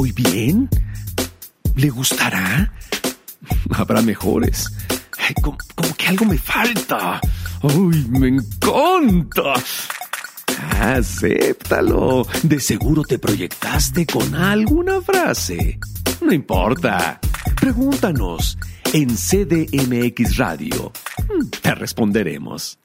voy bien? ¿Le gustará? Habrá mejores. como, que algo me falta. ¡Uy, me encanta! Acéptalo. De seguro te proyectaste con alguna frase. No importa. Pregúntanos en CDMX Radio. Te responderemos.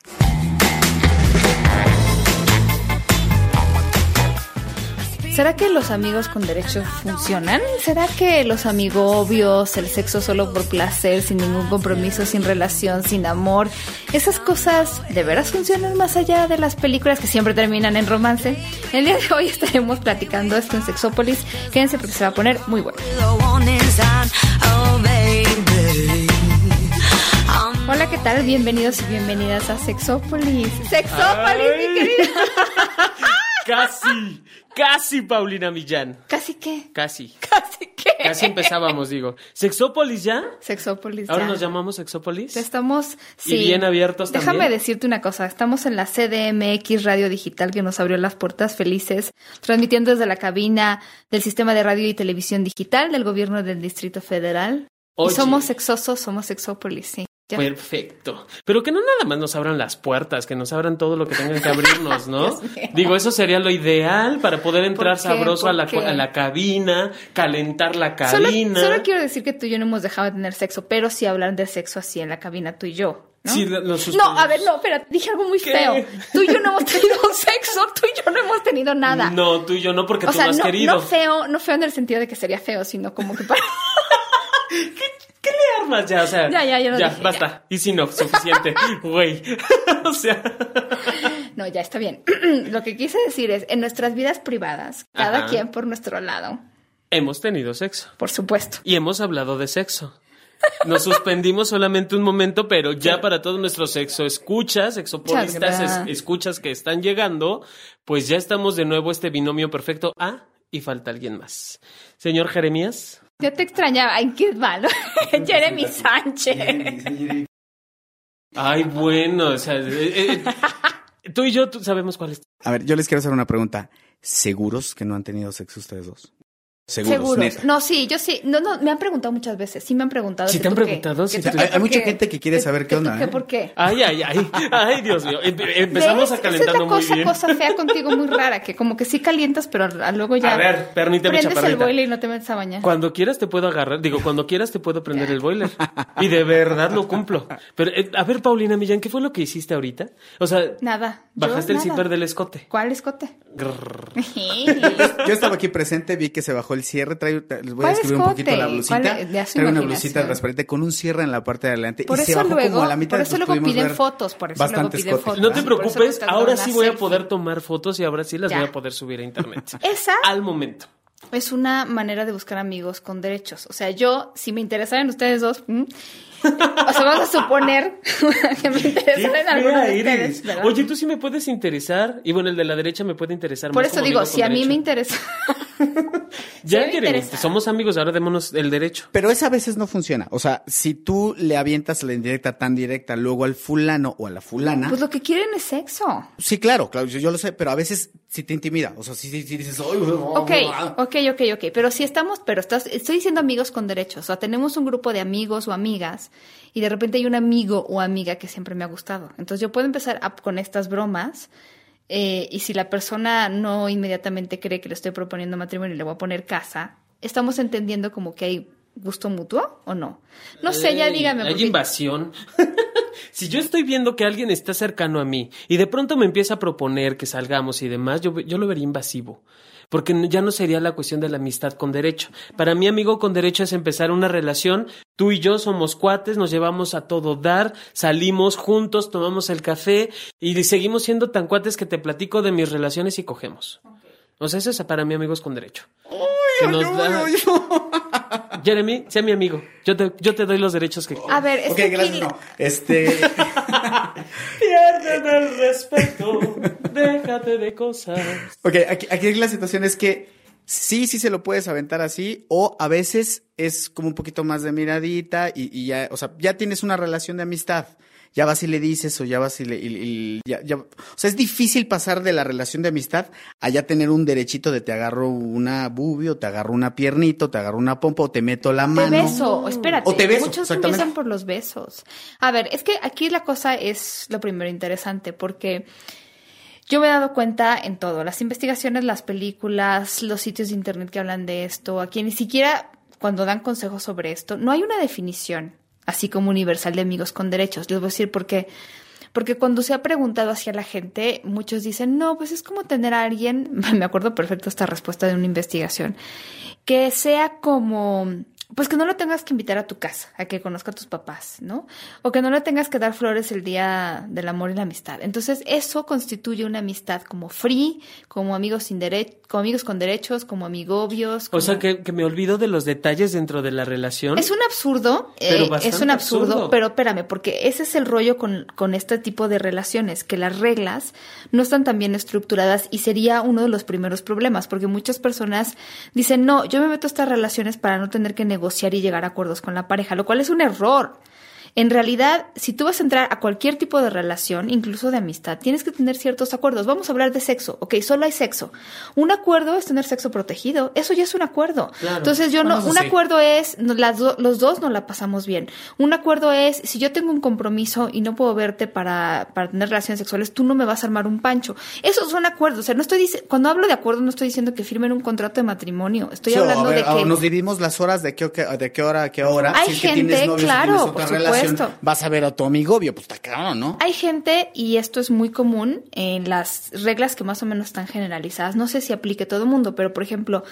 ¿Será que los amigos con derechos funcionan? ¿Será que los amigobios, el sexo solo por placer, sin ningún compromiso, sin relación, sin amor, esas cosas de veras funcionan más allá de las películas que siempre terminan en romance? El día de hoy estaremos platicando esto en Sexópolis. Quédense porque se va a poner muy bueno. Hola, ¿qué tal? Bienvenidos y bienvenidas a Sexópolis. Sexópolis, mi querida. Casi, casi, Paulina Millán. ¿Casi qué? Casi. ¿Casi qué? Casi empezábamos, digo. ¿Sexópolis ya? Sexópolis. ¿Ahora nos llamamos Sexópolis? Estamos, sí. Y bien abiertos Déjame decirte una cosa. Estamos en la CDMX Radio Digital que nos abrió las puertas felices, transmitiendo desde la cabina del Sistema de Radio y Televisión Digital del Gobierno del Distrito Federal. Y somos sexosos, somos Sexópolis, sí. Perfecto. Pero que no nada más nos abran las puertas, que nos abran todo lo que tengan que abrirnos, ¿no? Digo, eso sería lo ideal para poder entrar sabroso a la, a la, cabina, calentar la cabina. Solo, quiero decir que tú y yo no hemos dejado de tener sexo, pero sí hablar de sexo así en la cabina, tú y yo. ¿no? Sí, no, a ver, no, espera, dije algo muy feo. Tú y yo no hemos tenido sexo, tú y yo no hemos tenido nada. No, tú y yo no, porque tú no has querido. No feo, no feo en el sentido de que sería feo, sino como que para. ¿Qué armas ya? O sea, ya, ya, ya, ya basta. Y si no, suficiente. Güey. o sea. No, ya está bien. Lo que quise decir es, en nuestras vidas privadas, cada quien por nuestro lado. Hemos tenido sexo. Por supuesto. Y hemos hablado de sexo. Nos suspendimos solamente un momento, pero ya para todos nuestros sexo escuchas, exopolistas, escuchas que están llegando, pues ya estamos de nuevo este binomio perfecto. Ah, y falta alguien más. Señor Jeremías. Yo te extrañaba. Ay, qué malo. Jeremy Sánchez. Ay, bueno, o sea, eh, eh, tú y yo sabemos cuál es. A ver, yo les quiero hacer una pregunta. ¿Seguros que no han tenido sexo ustedes dos? Seguros. No, sí, yo sí. No, no, me han preguntado muchas veces. Sí me han preguntado. Sí te han preguntado. hay, mucha gente que quiere saber qué onda. ¿Qué, ¿eh? ¿Por qué? Ay, ay, ay. Ay, Dios mío. Empezamos a calentarnos muy bien. Es cosa fea contigo muy rara, que como que sí calientas, pero luego ya... A ver, permíteme, Prendes el boiler y no te metes a bañar. Cuando quieras te puedo agarrar. Digo, cuando quieras te puedo prender el boiler. Y de verdad lo cumplo. Pero, eh, a ver, Paulina Millán, ¿qué fue lo que hiciste ahorita? O sea... Nada. Bajaste el zipper del escote. ¿Cuál escote? yo estaba aquí presente, vi que se bajó el cierre, trae les voy a escribir un poquito la blusita. Traigo una blusita transparente con un cierre en la parte de adelante por y eso se bajó luego, como a la mitad. Por eso luego piden fotos, por eso luego piden fotos. No te preocupes, ahora sí voy a poder tomar fotos y ahora sí las voy a poder subir a internet. Esa al momento es una manera de buscar amigos con derechos. O sea, yo, si me interesaran ustedes dos, o sea, vamos a suponer que me interesan alguno de ustedes. Oye, tú sí me puedes interesar. Y bueno, el de la derecha me puede interesar Por más. Por eso digo, si a mí me interesa. ya queremos, somos amigos, ahora démonos el derecho. Pero esa a veces no funciona. O sea, si tú le avientas la indirecta tan directa luego al fulano o a la fulana. Pues lo que quieren es sexo. Sí, claro, claro, yo, lo sé, pero a veces sí te intimida. O sea, sí, sí, dices, ok, ok, ok, ok. Pero si estamos, pero estás, estoy diciendo amigos con derechos. O sea, tenemos un grupo de amigos o amigas y de repente hay un amigo o amiga que siempre me ha gustado. Entonces yo puedo empezar con estas bromas eh, y si la persona no inmediatamente cree que le estoy proponiendo matrimonio y le voy a poner casa, estamos entendiendo como que hay gusto mutuo o no. No sé, ya dígame. Hay invasión. si yo estoy viendo que alguien está cercano a mí y de pronto me empieza a proponer que salgamos y demás, yo, yo lo vería invasivo porque ya no sería la cuestión de la amistad con derecho. Para mí, amigo con derecho es empezar una relación, tú y yo somos cuates, nos llevamos a todo dar, salimos juntos, tomamos el café y seguimos siendo tan cuates que te platico de mis relaciones y cogemos. O sea, eso es para mí amigos con derecho. Jeremy, sea mi amigo. Yo te, yo te doy los derechos que. A ver, es Ok, gracias, no. Este. Pierden el respeto. Déjate de cosas. Ok, aquí, aquí la situación es que sí, sí se lo puedes aventar así, o a veces es como un poquito más de miradita y, y ya, o sea, ya tienes una relación de amistad ya vas y le dices o ya vas y le... ya, ya, o sea, es difícil pasar de la relación de amistad a ya tener un derechito de te agarro una bubio, te agarro una piernito, te agarro una pompa o te meto la mano. Te beso, espérate. O te beso, Muchos empiezan por los besos. A ver, es que aquí la cosa es lo primero interesante porque... Yo me he dado cuenta en todo, las investigaciones, las películas, los sitios de internet que hablan de esto, aquí ni siquiera cuando dan consejos sobre esto, no hay una definición así como universal de amigos con derechos. Les voy a decir por qué. Porque cuando se ha preguntado hacia la gente, muchos dicen, no, pues es como tener a alguien, me acuerdo perfecto esta respuesta de una investigación, que sea como pues que no lo tengas que invitar a tu casa, a que conozca a tus papás, ¿no? O que no le tengas que dar flores el día del amor y la amistad. Entonces, eso constituye una amistad como free, como amigos sin derecho, como amigos con derechos, como amigobios. O sea, que, me olvido de los detalles dentro de la relación. Es un absurdo, eh, es un absurdo, pero espérame, porque ese es el rollo con, con este tipo de relaciones, que las reglas no están tan bien estructuradas y sería uno de los primeros problemas, porque muchas personas dicen, no, yo me meto a estas relaciones para no tener que negociar y llegar a acuerdos con la pareja, lo cual es un error. En realidad, si tú vas a entrar a cualquier tipo de relación, incluso de amistad, tienes que tener ciertos acuerdos. Vamos a hablar de sexo. Ok, solo hay sexo. Un acuerdo es tener sexo protegido. Eso ya es un acuerdo. Entonces, yo no, un acuerdo es, las los dos no la pasamos bien. Un acuerdo es, si yo tengo un compromiso y no puedo verte para, para tener relaciones sexuales, tú no me vas a armar un pancho. Esos son acuerdos. O sea, no estoy diciendo, cuando hablo de acuerdo, no estoy diciendo que firmen un contrato de matrimonio. Estoy hablando de que. Nos dividimos las horas de qué, de qué hora a qué hora. Hay gente, claro, por supuesto vas a ver a tu amigo obvio, pues está claro, ¿no? Hay gente, y esto es muy común en las reglas que más o menos están generalizadas, no sé si aplique todo el mundo, pero por ejemplo,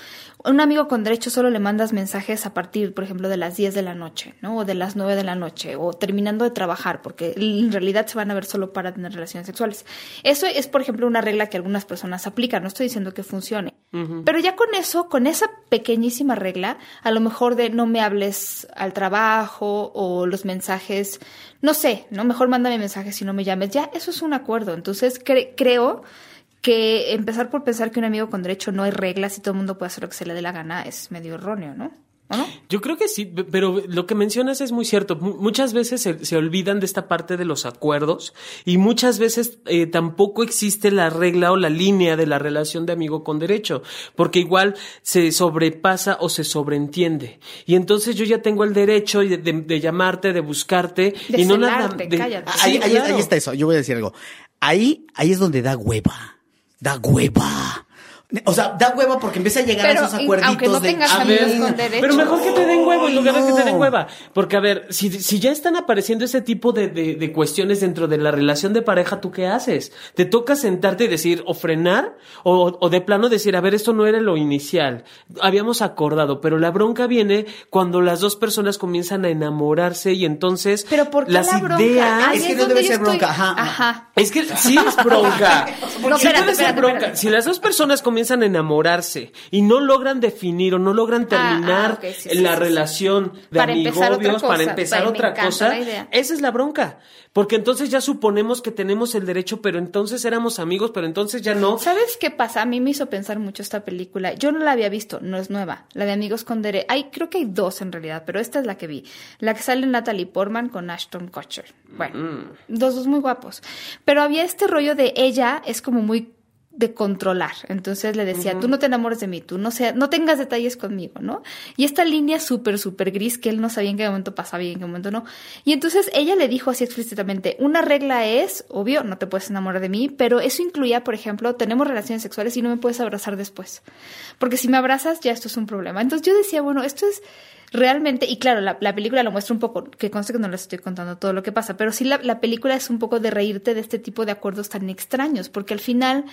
un amigo con derecho solo le mandas mensajes a partir, por ejemplo, de las 10 de la noche, ¿no? O de las 9 de la noche, o terminando de trabajar, porque en realidad se van a ver solo para tener relaciones sexuales. Eso es, por ejemplo, una regla que algunas personas aplican, no estoy diciendo que funcione. Pero ya con eso, con esa pequeñísima regla, a lo mejor de no me hables al trabajo o los mensajes, no sé, ¿no? Mejor mándame mensajes si no me llames. Ya, eso es un acuerdo. Entonces, creo que empezar por pensar que un amigo con derecho no hay reglas y todo el mundo puede hacer lo que se le dé la gana es medio erróneo, ¿no? Yo creo que sí, pero lo que mencionas es muy cierto. muchas veces se, olvidan de esta parte de los acuerdos y muchas veces eh, tampoco existe la regla o la línea de la relación de amigo con derecho, porque igual se sobrepasa o se sobreentiende. Y entonces yo ya tengo el derecho de, llamarte, de buscarte y no nada. De, ahí, ahí está eso. Yo voy a decir algo. Ahí, ahí es donde da hueva. Da hueva. O sea, da hueva porque empieza a llegar a esos acuerditos aunque no tengas amigos con derecho. Pero mejor que te den hueva en lugar de que te den hueva. Porque, a ver, si, si ya están apareciendo ese tipo de, de, de, cuestiones dentro de la relación de pareja, ¿tú qué haces? ¿Te toca sentarte y decir, o frenar, o, o de plano decir, a ver, esto no era lo inicial? Habíamos acordado, pero la bronca viene cuando las dos personas comienzan a enamorarse y entonces pero ¿por qué las la bronca? ideas... es que no debe ser bronca, ajá. Ajá. Es que sí es bronca. no, sí debe ser bronca. Si las dos personas comienzan comienzan a enamorarse y no logran definir o no logran ah, terminar ah, la relación de para amigobios para empezar otra cosa, esa es la bronca. Porque entonces ya suponemos que tenemos el derecho, pero entonces éramos amigos, pero entonces ya no. ¿Sabes qué pasa? A mí me hizo pensar mucho esta película. Yo no la había visto, no es nueva. La de Amigos con Derecho. Hay, creo que hay dos en realidad, pero esta es la que vi. La que sale Natalie Portman con Ashton Kutcher. Bueno, mm. dos, dos muy guapos. Pero había este rollo de ella es como muy de controlar. Entonces le decía, tú no te enamores de mí, tú no, sea, no tengas detalles conmigo, ¿no? Y esta línea súper, súper gris que él no sabía en qué momento pasaba y en qué momento no. Y entonces ella le dijo así explícitamente, una regla es, obvio, no te puedes enamorar de mí, pero eso incluía, por ejemplo, tenemos relaciones sexuales y no me puedes abrazar después. Porque si me abrazas, ya esto es un problema. Entonces yo decía, bueno, esto es realmente, y claro, la, película lo muestra un poco, que conste que no les estoy contando todo lo que pasa, pero sí la, la película es un poco de reírte de este tipo de acuerdos tan extraños, porque al final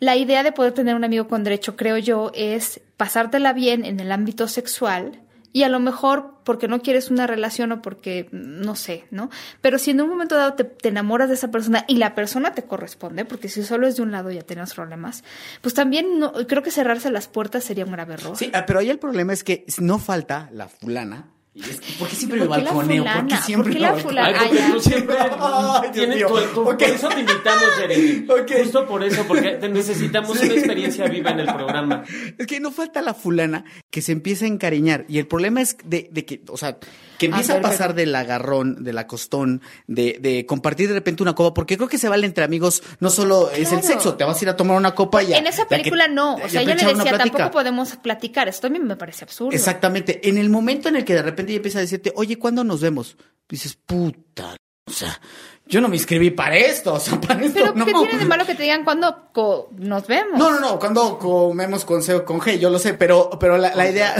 la idea de poder tener un amigo con derecho, creo yo, es pasártela bien en el ámbito sexual y a lo mejor porque no quieres una relación o porque no sé, ¿no? Pero si en un momento dado te, enamoras de esa persona y la persona te corresponde, porque si solo es de un lado ya tienes problemas, pues también creo que cerrarse las puertas sería un grave error. Sí, ah, pero ahí el problema es que no falta la fulana Y es que, ¿Por qué siempre me ¿Por qué la balconeo? ¿Por qué fulana? siempre ¿Por qué me la balconeo? fulana? Ay, porque ya. tú siempre Ay, tienes tu- tu- Ok. Por eso te invitamos, Jeremy. Ok. Justo por eso, porque te necesitamos una experiencia viva en el programa. Es que no falta la fulana que se empieza a encariñar. Y el problema es de, de que, o sea, que empieza a, ver, pasar del agarrón, del acostón, de, de compartir de repente una copa, porque creo que se vale entre amigos, no solo es el sexo, te vas a ir a tomar una copa y a- En esa que- película no. O sea, ella le decía, tampoco podemos platicar. Esto a mí me parece absurdo. Exactamente. En el momento en el que de repente ella empieza a decirte, oye, ¿cuándo nos vemos? Dices, puta, o sea, yo no me inscribí para esto, o sea, para esto Pero no. ¿qué tiene de malo que te digan cuándo co- nos vemos? No, no, no, cuando comemos con C o con G, yo lo sé, pero, pero la, la idea...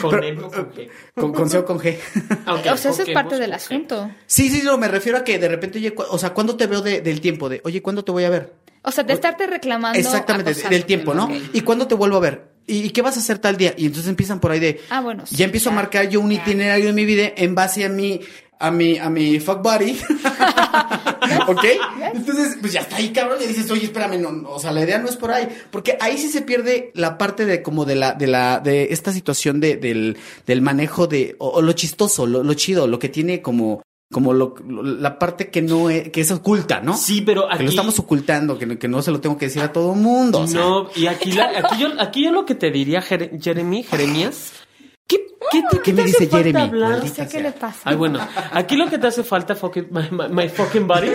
¿Con Pero- con G? Con, con C o con G. O sea, eso es parte del asunto. Sí, sí, no, me refiero a que de repente, oye, o sea, ¿cuándo te veo de- del tiempo? De, oye, ¿cuándo te voy a ver? O sea, de estarte reclamando. Exactamente, del tiempo, ¿no? ¿Y cuándo te vuelvo a ver? ¿Y, qué vas a hacer tal día? Y entonces empiezan por ahí de... Ah, bueno, sí, Ya empiezo a marcar yo un itinerario en mi vida en base a mi... A mi, a mi fuck buddy. ¿Ok? Entonces, pues ya está ahí, cabrón. Y dices, oye, espérame, no, no, o sea, la idea no es por ahí. Porque ahí sí se pierde la parte de como de la, de la, de esta situación de, del, del manejo de, o, o lo chistoso, lo, lo chido, lo que tiene como, como lo, lo- la parte que no es, que es oculta, ¿no? Sí, pero Que aquí... lo estamos ocultando, que, no- que no se lo tengo que decir a todo mundo. o sea. No, y aquí, la- aquí, yo, aquí yo lo que te diría, Jere- Jeremy, Jeremías, ¿qué, qué, te, ¿Qué me te dice hace falta Jeremy? hablar? No Maldita sé qué le pasa. Ay, bueno, aquí lo que te hace falta, fucking- my, my- my fucking body.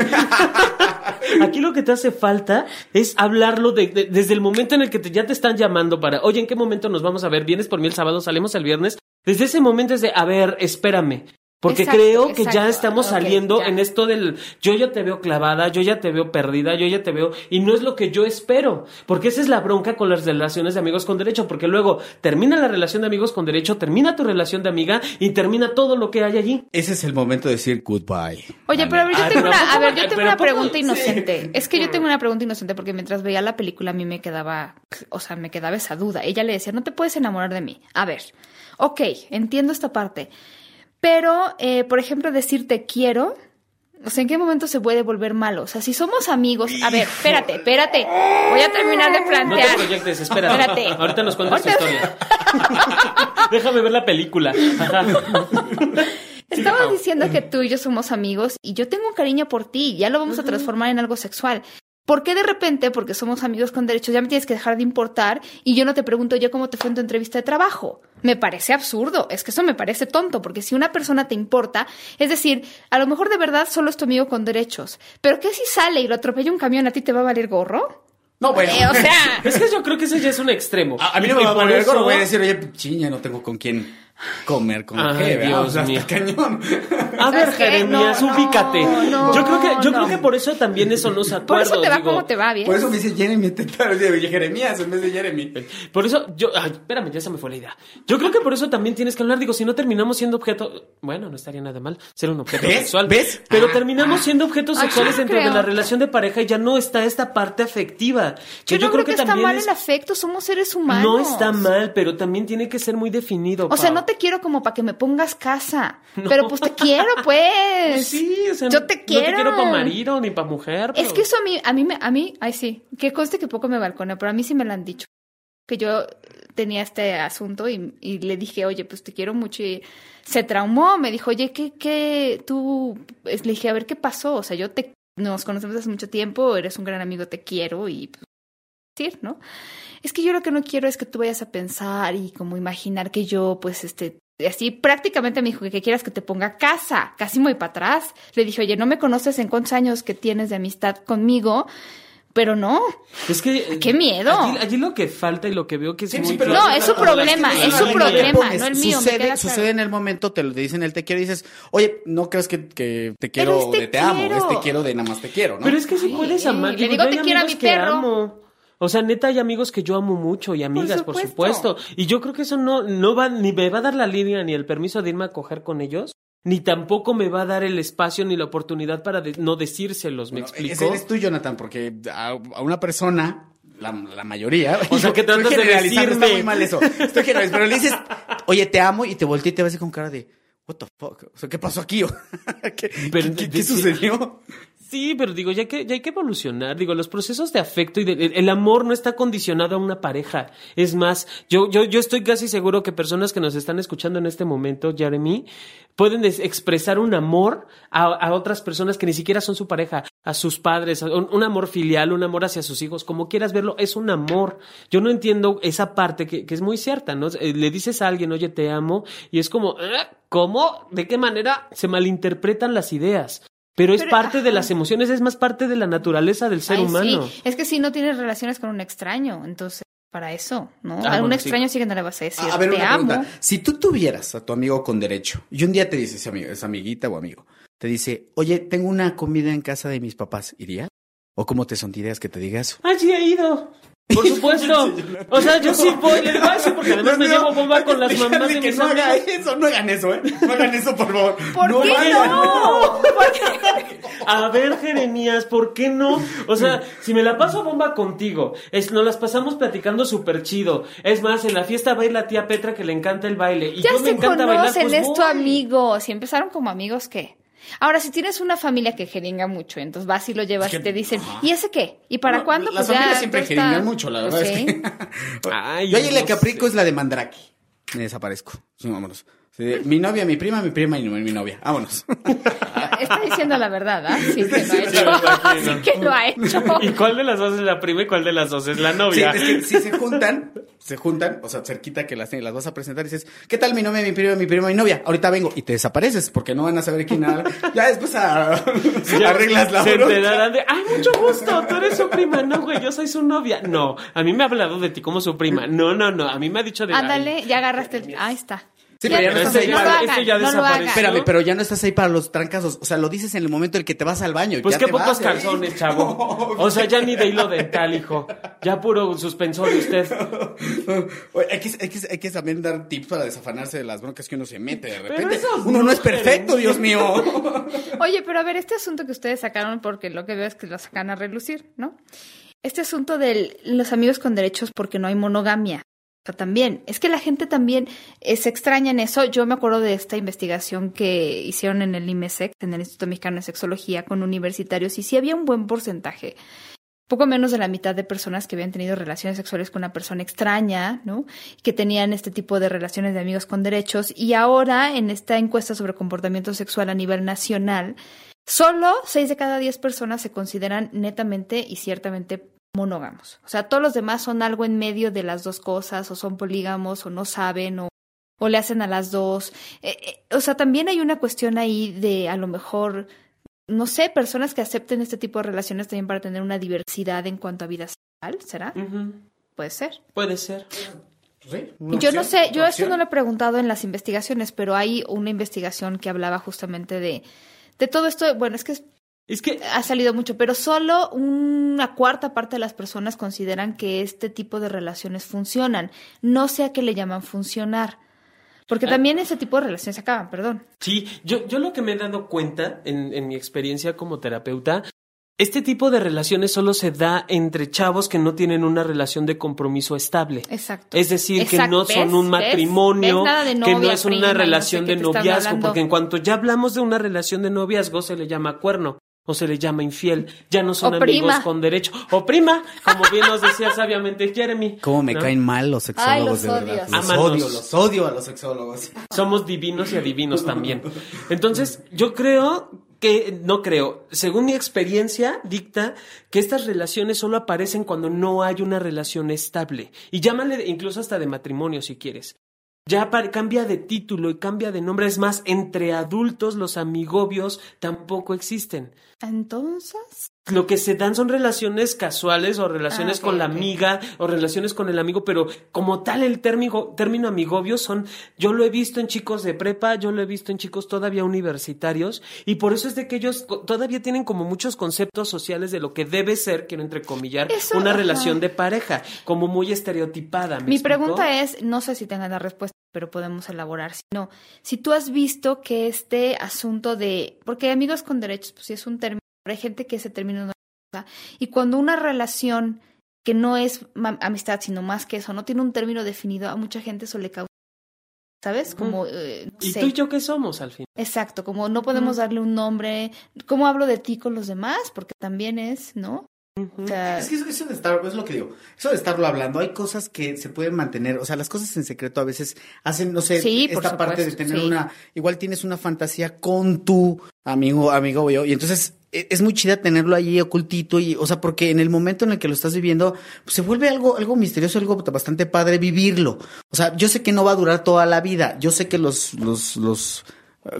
Aquí lo que te hace falta es hablarlo de, de- desde el momento en el que te- ya te están llamando para, oye, ¿en qué momento nos vamos a ver? ¿Vienes por mí el sábado? ¿Salimos el viernes? Desde ese momento es de, a ver, espérame. Porque Exacto, creo que ya estamos saliendo ya. en esto del yo ya te veo clavada, yo ya te veo perdida, yo ya te veo y no es lo que yo espero, porque esa es la bronca con las relaciones de amigos con derecho, porque luego termina la relación de amigos con derecho, termina tu relación de amiga y termina todo lo que hay allí. Ese es el momento de decir goodbye. Oye, pero a ver, yo tengo una, ¿a ver, yo tengo una ¿a poco- pregunta sí. inocente. Es que yo tengo una pregunta inocente porque mientras veía la película a mí me quedaba, o sea, me quedaba esa duda. Ella le decía, no te puedes enamorar de mí. A ver, ok, entiendo esta parte. Pero, eh, por ejemplo, decir te quiero, o sea, ¿en qué momento se puede volver malo? O sea, si somos amigos, a ver, espérate, espérate, voy a terminar de No te plantear. proyectes, espérate. Espérate. Ahorita nos cuentas tu historia. Déjame ver la película. Estabas diciendo que tú y yo somos amigos y yo tengo un cariño por ti, ya lo vamos a transformar en algo sexual. ¿Por qué de repente, porque somos amigos con derechos, ya me tienes que dejar de importar y yo no te pregunto yo cómo te fue en tu entrevista de trabajo? Me parece absurdo, es que eso me parece tonto, porque si una persona te importa, es decir, a lo mejor de verdad solo es tu amigo con derechos, pero ¿qué si sale y lo atropella un camión, a ti te va a valer gorro? No, bueno. Eh, o sea, Es que yo creo que ese ya es un extremo. A, a mí no me y va a valer eso- gorro, voy a decir, oye, chiña, no tengo con quién comer con Ay. Dios O sea, mío. está cañón. A ver. Jeremías, No, no, ubícate. no, yo creo que, yo no. creo que por eso también eso nos por acuerdo. eso te va digo, como te va, bien. Por eso me dice Jeremy, te oye, Jeremías en vez de Jeremy. Por eso, yo, ay, espérame, ya se me fue la idea. Yo creo que por eso también tienes que hablar. Digo, si no terminamos siendo objeto, bueno, no estaría nada mal ser un objeto ¿Ves? sexual. ¿Ves? Pero Ah, terminamos siendo objetos Ay, sexuales yo dentro de creo. la relación de pareja y ya no está esta parte afectiva. Que yo no creo que, está también mal es- el afecto, somos seres humanos. No está mal, pero también tiene que ser muy definido. O sea, Pau. No te quiero como para que me pongas casa. Pero pues te quiero, pues. Pues sí, o sea, yo te no quiero. te quiero para marido ni para mujer. Es que eso a mí, a mí, me, a mí, ay sí, que conste que poco me balconeo, pero a mí sí me lo han dicho. Que yo tenía este asunto y, y le dije, oye, pues te quiero mucho y se traumó. Me dijo, oye, ¿qué, qué tú? Le dije, a ver, ¿qué pasó? O sea, yo te, nos conocemos hace mucho tiempo, eres un gran amigo, te quiero y pues, decir, ¿no? Es que yo lo que no quiero es que tú vayas a pensar y como imaginar que yo, pues, este, así prácticamente me dijo que, que quieras que te ponga casa, casi muy para atrás. Le dije, oye, no me conoces en cuántos años que tienes de amistad conmigo, pero no. Es que. ¡Qué miedo! Allí, allí lo que falta y lo que veo que es Sí, muy. sí, pero- No, es su problema, es su problema, no el mío, me Sucede, claro. en el momento, te lo dicen el te quiero y dices, oye, no crees que, que te quiero es te de te amo, es te quiero de nada más te quiero, ¿no? Pero es que si puedes Ay, amar. le digo, te quiero a mi perro. amo. O sea, neta, hay amigos que yo amo mucho y amigas, por supuesto. supuesto. Y yo creo que eso no, no va, ni me va a dar la línea ni el permiso de irme a coger con ellos, ni tampoco me va a dar el espacio ni la oportunidad para de- no decírselos, ¿me Bueno, explico? Ese eres tú, Jonathan, porque a, a una persona, la, la mayoría. O sea, que tratas de generalizando, Está decirme. muy mal eso. Estoy generalizando, pero le dices, oye, te amo, y te voltea y te vas con cara de, what the fuck? O sea, ¿qué pasó aquí? ¿Qué, Pero qué- qué decir- sucedió? Sí, pero digo, ya hay que, ya hay que evolucionar. Digo, los procesos de afecto y de, el, amor no está condicionado a una pareja. Es más, yo, yo, yo estoy casi seguro que personas que nos están escuchando en este momento, Jeremy, pueden expresar un amor a, a otras personas que ni siquiera son su pareja, a sus padres, un, amor filial, un amor hacia sus hijos, como quieras verlo, es un amor. Yo no entiendo esa parte que, que es muy cierta, ¿no? Eh, Le dices a alguien, oye, te amo, y es como, "¿Eh? ¿cómo? ¿De qué manera se malinterpretan las ideas? Pero es Pero, parte de las emociones, es más parte de la naturaleza del ser Ay, humano. Sí. Es que si no tienes relaciones con un extraño, entonces para eso, ¿no? Ah, a un bueno, extraño sí que no le vas a decir, A, ver, te una amo. pregunta. Si tú tuvieras a tu amigo con derecho y un día te dice ese amigo, esa amiguita o amigo, te dice, oye, tengo una comida en casa de mis papás, ¿irías? ¿O cómo te sentirías que te diga eso? Ah, sí, he ido. Por supuesto. O sea, yo sí voy, "Ay, sí, porque además me llevo bomba con las mamás de que mis no haga amigos. eso, no hagan eso, ¿eh? No hagan eso, por favor. ¿Por no qué vayan. no? A ver, Jeremías, ¿por qué no? O sea, si me la paso a bomba contigo, es, nos las pasamos platicando súper chido. Es más, en la fiesta va a ir la tía Petra que le encanta el baile. Y Ya yo me se encanta bailar. Pues es tu amigo. Si empezaron como amigos, ¿qué? Ahora, si tienes una familia que jeringa mucho, entonces vas y lo llevas Es que- y te dicen, ajá. ¿y ese qué? ¿Y para No, cuándo? Las Pues ya, familias siempre está. jeringan mucho, la verdad es que... Ay, Yo ahí la no que aplico es la de Mandrake. Me desaparezco. Sí, vámonos. Sí, mi novia, mi prima, mi prima y mi, mi novia. Vámonos. Está diciendo la verdad, ¿ah? Sí que lo ha hecho. Sí que lo ha hecho. ¿Y cuál de las dos es la prima y cuál de las dos es la Sí, novia? es que si se juntan, se juntan, o sea, cerquita que las, las vas a presentar y dices, ¿qué tal mi novia, mi prima, mi prima, mi novia? Ahorita vengo y te desapareces porque no van a saber quién era. Ya después a- Ya arreglas la Se bronca. enterarán de, ay, mucho gusto, tú eres su prima. No, güey, yo soy su novia. No, a mí me ha hablado de ti como su prima. No, no, no, a mí me ha dicho de... Ándale, ya agarraste el... Ahí está. Sí, pero ya no estás ahí para... ese hagan, ya no lo desapareció. hagan. Espérame, pero ya no estás ahí para los trancazos. O sea, lo dices en el momento en el que te vas al baño. y Pues ya qué te pocos vas, ¿eh? calzones, chavo. O sea, ya ni de hilo dental, hijo. Ya puro suspensorio usted. Oye, hay, que, hay, que, hay que también dar tips para desafanarse de las broncas que uno se mete de repente. Uno no es perfecto, Dios mío. Oye, pero a ver, este asunto que ustedes sacaron, porque lo que veo es que lo sacan a relucir, ¿no? Este asunto de los amigos con derechos porque no hay monogamia. También, es que la gente también se extraña en eso. Yo me acuerdo de esta investigación que hicieron en el IMESEC, en el Instituto Mexicano de Sexología, con universitarios, y sí había un buen porcentaje, poco menos de la mitad de personas que habían tenido relaciones sexuales con una persona extraña, ¿no? Que tenían este tipo de relaciones de amigos con derechos. Y ahora, en esta encuesta sobre comportamiento sexual a nivel nacional, solo 6 de cada 10 personas se consideran netamente y ciertamente monógamos. O sea, todos los demás son algo en medio de las dos cosas, o son polígamos, o no saben, o, o le hacen a las dos. Eh, eh, o sea, también hay una cuestión ahí de a lo mejor no sé, personas que acepten este tipo de relaciones también para tener una diversidad en cuanto a vida sexual, ¿será? Puede ser. Puede ser. Sí, Yo no sé, yo esto no lo he preguntado en las investigaciones, pero hay una investigación que hablaba justamente de, de todo esto. Bueno, es que es- Es que ha salido mucho, pero solo una cuarta parte de las personas consideran que este tipo de relaciones funcionan. No sé a qué le llaman funcionar. Porque Ah. también ese tipo de relaciones se acaban, perdón. Sí, yo, yo lo que me he dado cuenta en, en mi experiencia como terapeuta, este tipo de relaciones solo se da entre chavos que no tienen una relación de compromiso estable. Exacto. Es decir, que no son ¿Ves? un matrimonio, que no es prima, una y no sé relación de noviazgo, porque en cuanto ya hablamos de una relación de noviazgo se le llama cuerno. O se le llama infiel, ya no son O amigos prima. con derecho. O prima, como bien nos decía sabiamente Jeremy. ¿Cómo me ¿no? caen mal los sexólogos los de verdad? Los odio, los odio a los sexólogos. Somos divinos y adivinos también. Entonces, yo creo que, no creo, según mi experiencia dicta que estas relaciones solo aparecen cuando no hay una relación estable. Y llámale incluso hasta de matrimonio si quieres. Ya pa- cambia de título y cambia de nombre. Es más, entre adultos los amigobios tampoco existen. Entonces, Lo que se dan son relaciones casuales o relaciones Ah, con la amiga o relaciones con el amigo, pero como tal el término, término amigobio son, yo lo he visto en chicos de prepa, yo lo he visto en chicos todavía universitarios y por eso es de que ellos todavía tienen como muchos conceptos sociales de lo que debe ser, quiero entrecomillar, Eso, una ajá. relación de pareja, como muy estereotipada. ¿me Mi explico? pregunta es, no sé si tengan la respuesta, pero podemos elaborar. Si no, si tú has visto que este asunto de, porque amigos con derechos, pues sí es un término, hay gente que ese término no gusta. Y cuando una relación que no es amistad, sino más que eso, no tiene un término definido, a mucha gente eso le causa ¿sabes? Como... eh, no ¿Y sé. tú y yo qué somos al fin? Exacto, como no podemos darle un nombre. ¿Cómo hablo de ti con los demás? Porque también es, ¿no? O sea, Es que eso, eso de estar, es lo que digo, eso de estarlo hablando, hay cosas que se pueden mantener, o sea, las cosas en secreto a veces hacen, no sé, Sí, por esta parte de tener sí. una, igual tienes una fantasía con tu amigo, amigo o yo, y entonces e- es muy chida tenerlo ahí ocultito y, o sea, porque en el momento en el que lo estás viviendo, pues, se vuelve algo, algo misterioso, algo bastante padre vivirlo. O sea, yo sé que no va a durar toda la vida, yo sé que los, los, los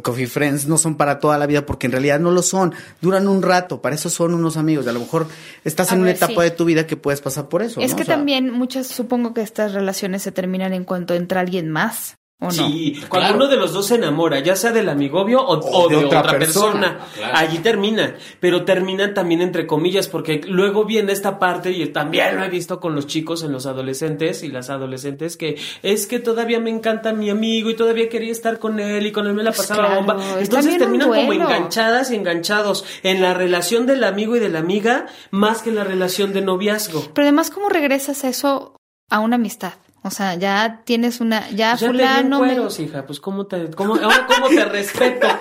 Coffee Friends no son para toda la vida porque en realidad no lo son, duran un rato, para eso son unos amigos, a lo mejor estás A en una etapa sí. de tu vida que puedes pasar por eso. es ¿no? que O sea, también muchas, supongo que estas relaciones se terminan en cuanto entra alguien más, ¿o no? Sí, cuando Claro. uno de los dos se enamora, ya sea del amigobio o, O o de de, otra otra, persona. persona, Claro. allí termina, pero terminan también entre comillas, porque luego viene esta parte, y también lo he visto con los chicos en los adolescentes y las adolescentes, que es que todavía me encanta mi amigo y todavía quería estar con él y con él me la pasaba claro, bomba. es Entonces terminan como enganchadas y enganchados en la relación del amigo y de la amiga, más que en la relación de noviazgo. Pero además, ¿cómo regresas a eso a una amistad? O sea, ya tienes una, ya, Ya te di en fulano me- cueros, hija, pues cómo te, cómo, ahora cómo te respeto.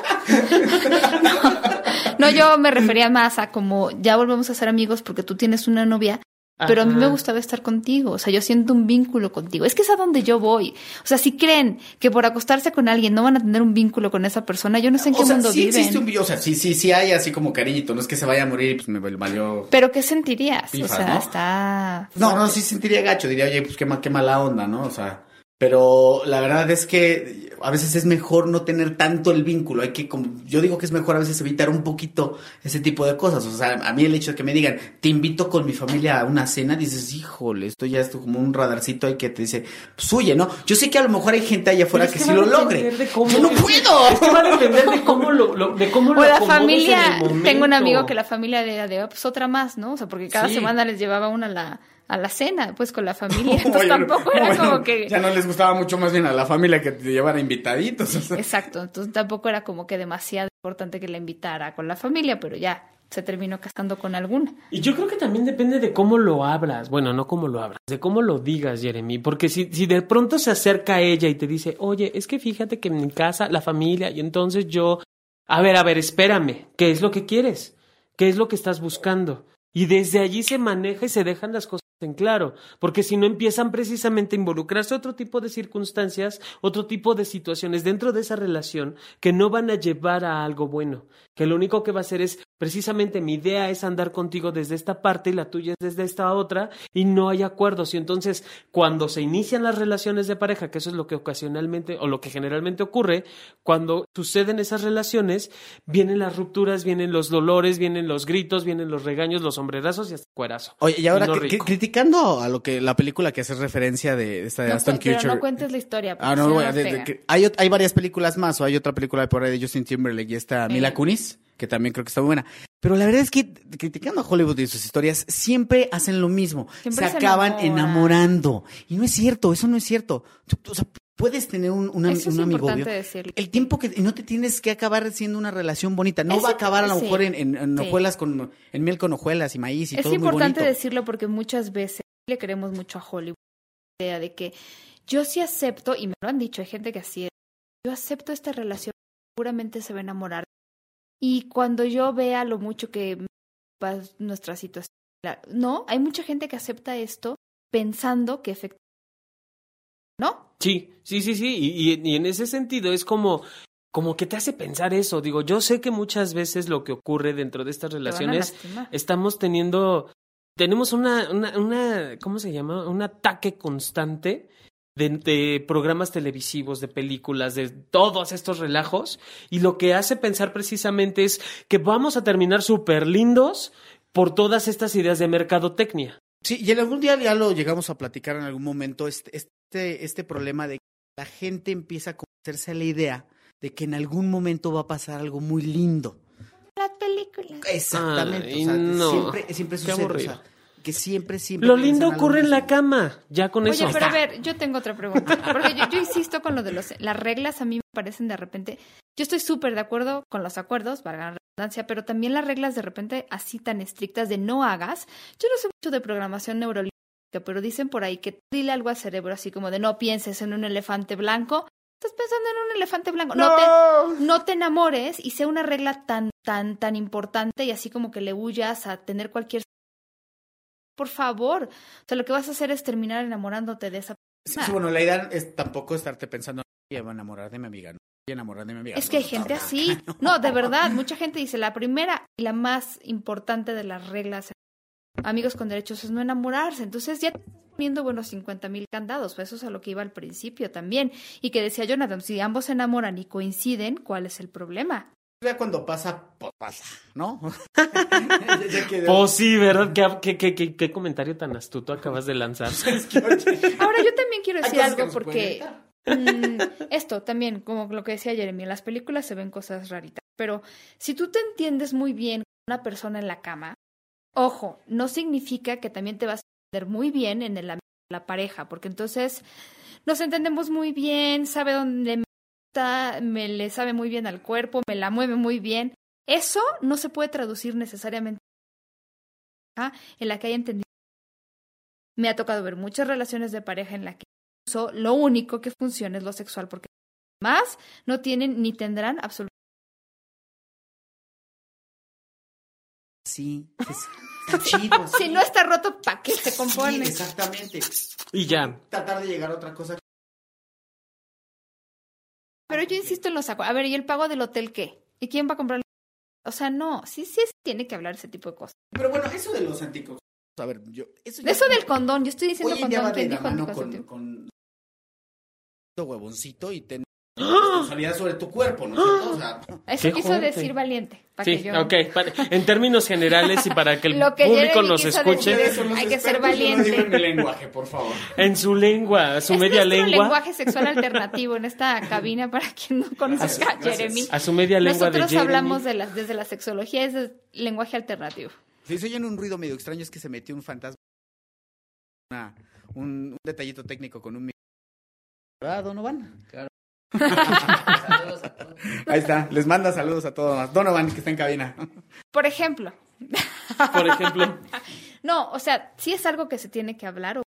No, yo me refería más a como ya volvemos a ser amigos porque tú tienes una novia, pero a mí me gustaba estar contigo, o sea, yo siento un vínculo contigo. Es que es a donde yo voy. O sea, si creen que por acostarse con alguien no van a tener un vínculo con esa persona, yo no sé en qué o sea, mundo sí viven. un, o sea, sí, sí, sí hay así como cariñito, no es que se vaya a morir y pues me valió. Pero ¿qué sentirías? o Fifas, sea, ¿no? está... No, no, sí sentiría gacho, diría, oye, pues qué, ma- qué mala onda, ¿no? O sea, pero la verdad es que a veces es mejor no tener tanto el vínculo, hay que, como, yo digo que es mejor a veces evitar un poquito ese tipo de cosas, o sea, a mí el hecho de que me digan, te invito con mi familia a una cena, dices, híjole, esto ya es como un radarcito ahí que te dice, pues huye, ¿no? Yo sé que a lo mejor hay gente allá afuera que es sí lo a logre. depender de cómo- ¡Yo no es que- puedo! Es que va a depender de cómo lo, lo- de cómo lo O la acomodes familia, tengo un amigo que la familia de, pues otra más, ¿no? O sea, porque cada Sí. semana les llevaba una a la, a la cena, pues con la familia. Entonces Oye, tampoco no, era bueno, como que... Ya no les gustaba mucho más bien a la familia que te llevara invitaditos. o sea. Exacto, entonces tampoco era como que demasiado importante que la invitara con la familia, pero ya se terminó casando con alguna. Y yo creo que también depende de cómo lo hablas. Bueno, no cómo lo hablas, de cómo lo digas, Jeremy. Porque si, si de pronto se acerca a ella y te dice, oye, es que fíjate que en mi casa, la familia, y entonces yo. A ver, a ver, espérame. ¿Qué es lo que quieres? ¿Qué es lo que estás buscando? Y desde allí se maneja y se dejan las cosas en claro, porque si no empiezan precisamente a involucrarse otro tipo de circunstancias, otro tipo de situaciones dentro de esa relación que no van a llevar a algo bueno, que lo único que va a hacer es precisamente mi idea es andar contigo desde esta parte y la tuya es desde esta otra y no hay acuerdos y entonces cuando se inician las relaciones de pareja, que eso es lo que ocasionalmente o lo que generalmente ocurre, cuando suceden esas relaciones, vienen las rupturas, vienen los dolores, vienen los gritos, vienen los regaños, los sombrerazos y hasta el cuerazo. Oye, y ahora no rico. criticando a lo que la película que hace referencia de esta de No, Aston Kutcher. no cuentes la historia. Ah, no, nos de- de hay, varias películas más, o hay otra película por ahí de Justin Timberlake y esta Mila Eh. Kunis, que también creo que está muy buena. Pero la verdad es que criticando a Hollywood y sus historias, siempre hacen lo mismo. Siempre se se acaban enamoran. enamorando. Y no es cierto, eso no es cierto. O sea, puedes tener un, una- Eso es un amigo. importante decirlo. El tiempo que no te tienes que acabar siendo una relación bonita. No Es va a acabar a lo sí. mejor en, en- en Sí. hojuelas con, en miel con hojuelas y maíz y es todo muy importante bonito. decirlo porque muchas veces le queremos mucho a Hollywood. La idea de que yo sí acepto, y me lo han dicho, hay gente que así es, yo acepto esta relación, seguramente se va a enamorar. Y cuando yo vea lo mucho que va nuestra situación, no, hay mucha gente que acepta esto pensando que efectivamente, ¿no? Sí, sí, sí, sí. Y, y- y en ese sentido es como, como que te hace pensar eso. Digo, yo sé que muchas veces lo que ocurre dentro de estas relaciones estamos teniendo, tenemos una, una, una, ¿cómo se llama? Un ataque constante de, de programas televisivos, de películas, de todos estos relajos. Y lo que hace pensar precisamente es que vamos a terminar súper lindos por todas estas ideas de mercadotecnia. Sí, y en algún día ya lo llegamos a platicar en algún momento, este, este, este problema de que la gente empieza a convencerse a la idea de que en algún momento va a pasar algo muy lindo. Las películas. Exactamente. Ay, o sea, no. siempre, siempre Qué sucede. Que siempre, siempre. Lo lindo ocurre en la cama, ya con Oye, eso. pero a ver, yo tengo otra pregunta. Porque yo, yo insisto con lo de los, las reglas, a mí me parecen de repente. Yo estoy súper de acuerdo con los acuerdos, valga la redundancia, pero también las reglas de repente así tan estrictas de no hagas. Yo no sé mucho de programación neurolingüística, pero dicen por ahí que dile algo al cerebro, así como de no pienses en un elefante blanco estás pensando en un elefante blanco. No, te, no te enamores y sea una regla tan, tan, tan importante y así como que le huyas a tener cualquier... Por favor. O sea, lo que vas a hacer es terminar enamorándote de esa Sí, sí, bueno, la idea es tampoco estarte pensando, voy a enamorar de mi amiga, no voy a enamorar de mi amiga. Es No, que hay no, gente no, así. No, de verdad, mucha gente dice, la primera y la más importante de las reglas, amigos con derechos, es no enamorarse. Entonces ya poniendo, bueno, 50 mil candados, pues eso es a lo que iba al principio también. Y que decía Jonathan, si ambos se enamoran y coinciden, ¿cuál es el problema? Ya cuando pasa, pues pasa, ¿no? Pues sí, ¿verdad? ¿Qué, qué, qué, qué- qué comentario tan astuto acabas de lanzar? Ahora yo también quiero decir algo porque mm, esto también, como lo que decía Jeremy, en las películas se ven cosas raritas, pero si tú te entiendes muy bien con una persona en la cama, ojo, no significa que también te vas a entender muy bien en el ámbito de la pareja, porque entonces nos entendemos muy bien, sabe dónde me me le sabe muy bien al cuerpo, me la mueve muy bien. Eso no se puede traducir necesariamente ¿ah? en la que haya entendido. Me ha tocado ver muchas relaciones de pareja en la que incluso lo único que funciona es lo sexual, porque más no tienen ni tendrán absolutamente. Sí, es- está chido. Si no está roto, ¿para qué se compone? Sí, exactamente. Y ya. Tratar de llegar a otra cosa. Yo insisto en los acuerdos. A ver, ¿y el pago del hotel qué? ¿Y quién va a comprar? O sea, no, sí, sí, tiene que hablar ese tipo de cosas. Pero bueno, eso de los anticonceptivos. A ver, yo. Eso, ya- Eso del condón, yo estoy diciendo va condón. ¿Quién dijo con, con huevoncito y ten responsabilidad sobre tu cuerpo, ¿no es cierto? O sea, Eso quiso fuerte. decir valiente. Para Sí, que yo... ok. para- en términos generales y para que el Lo que público nos escuche decir Hay que ser valiente. en mi lenguaje, por favor. en su lengua, su es media lengua. lenguaje sexual alternativo en esta cabina para quien no conoce a Jeremy. A su media lengua Nosotros de Jeremy. hablamos de la, desde la sexología, es el lenguaje alternativo. Si se oyen un ruido medio extraño es que se metió un fantasma. Una- un, un detallito técnico con un. ¿Verdad, Donovan? Claro. Saludos a todos. Ahí está, les manda saludos a todos. Donovan, que está en cabina. Por ejemplo, Por ejemplo. no, o sea, sí es algo que se tiene que hablar. O, o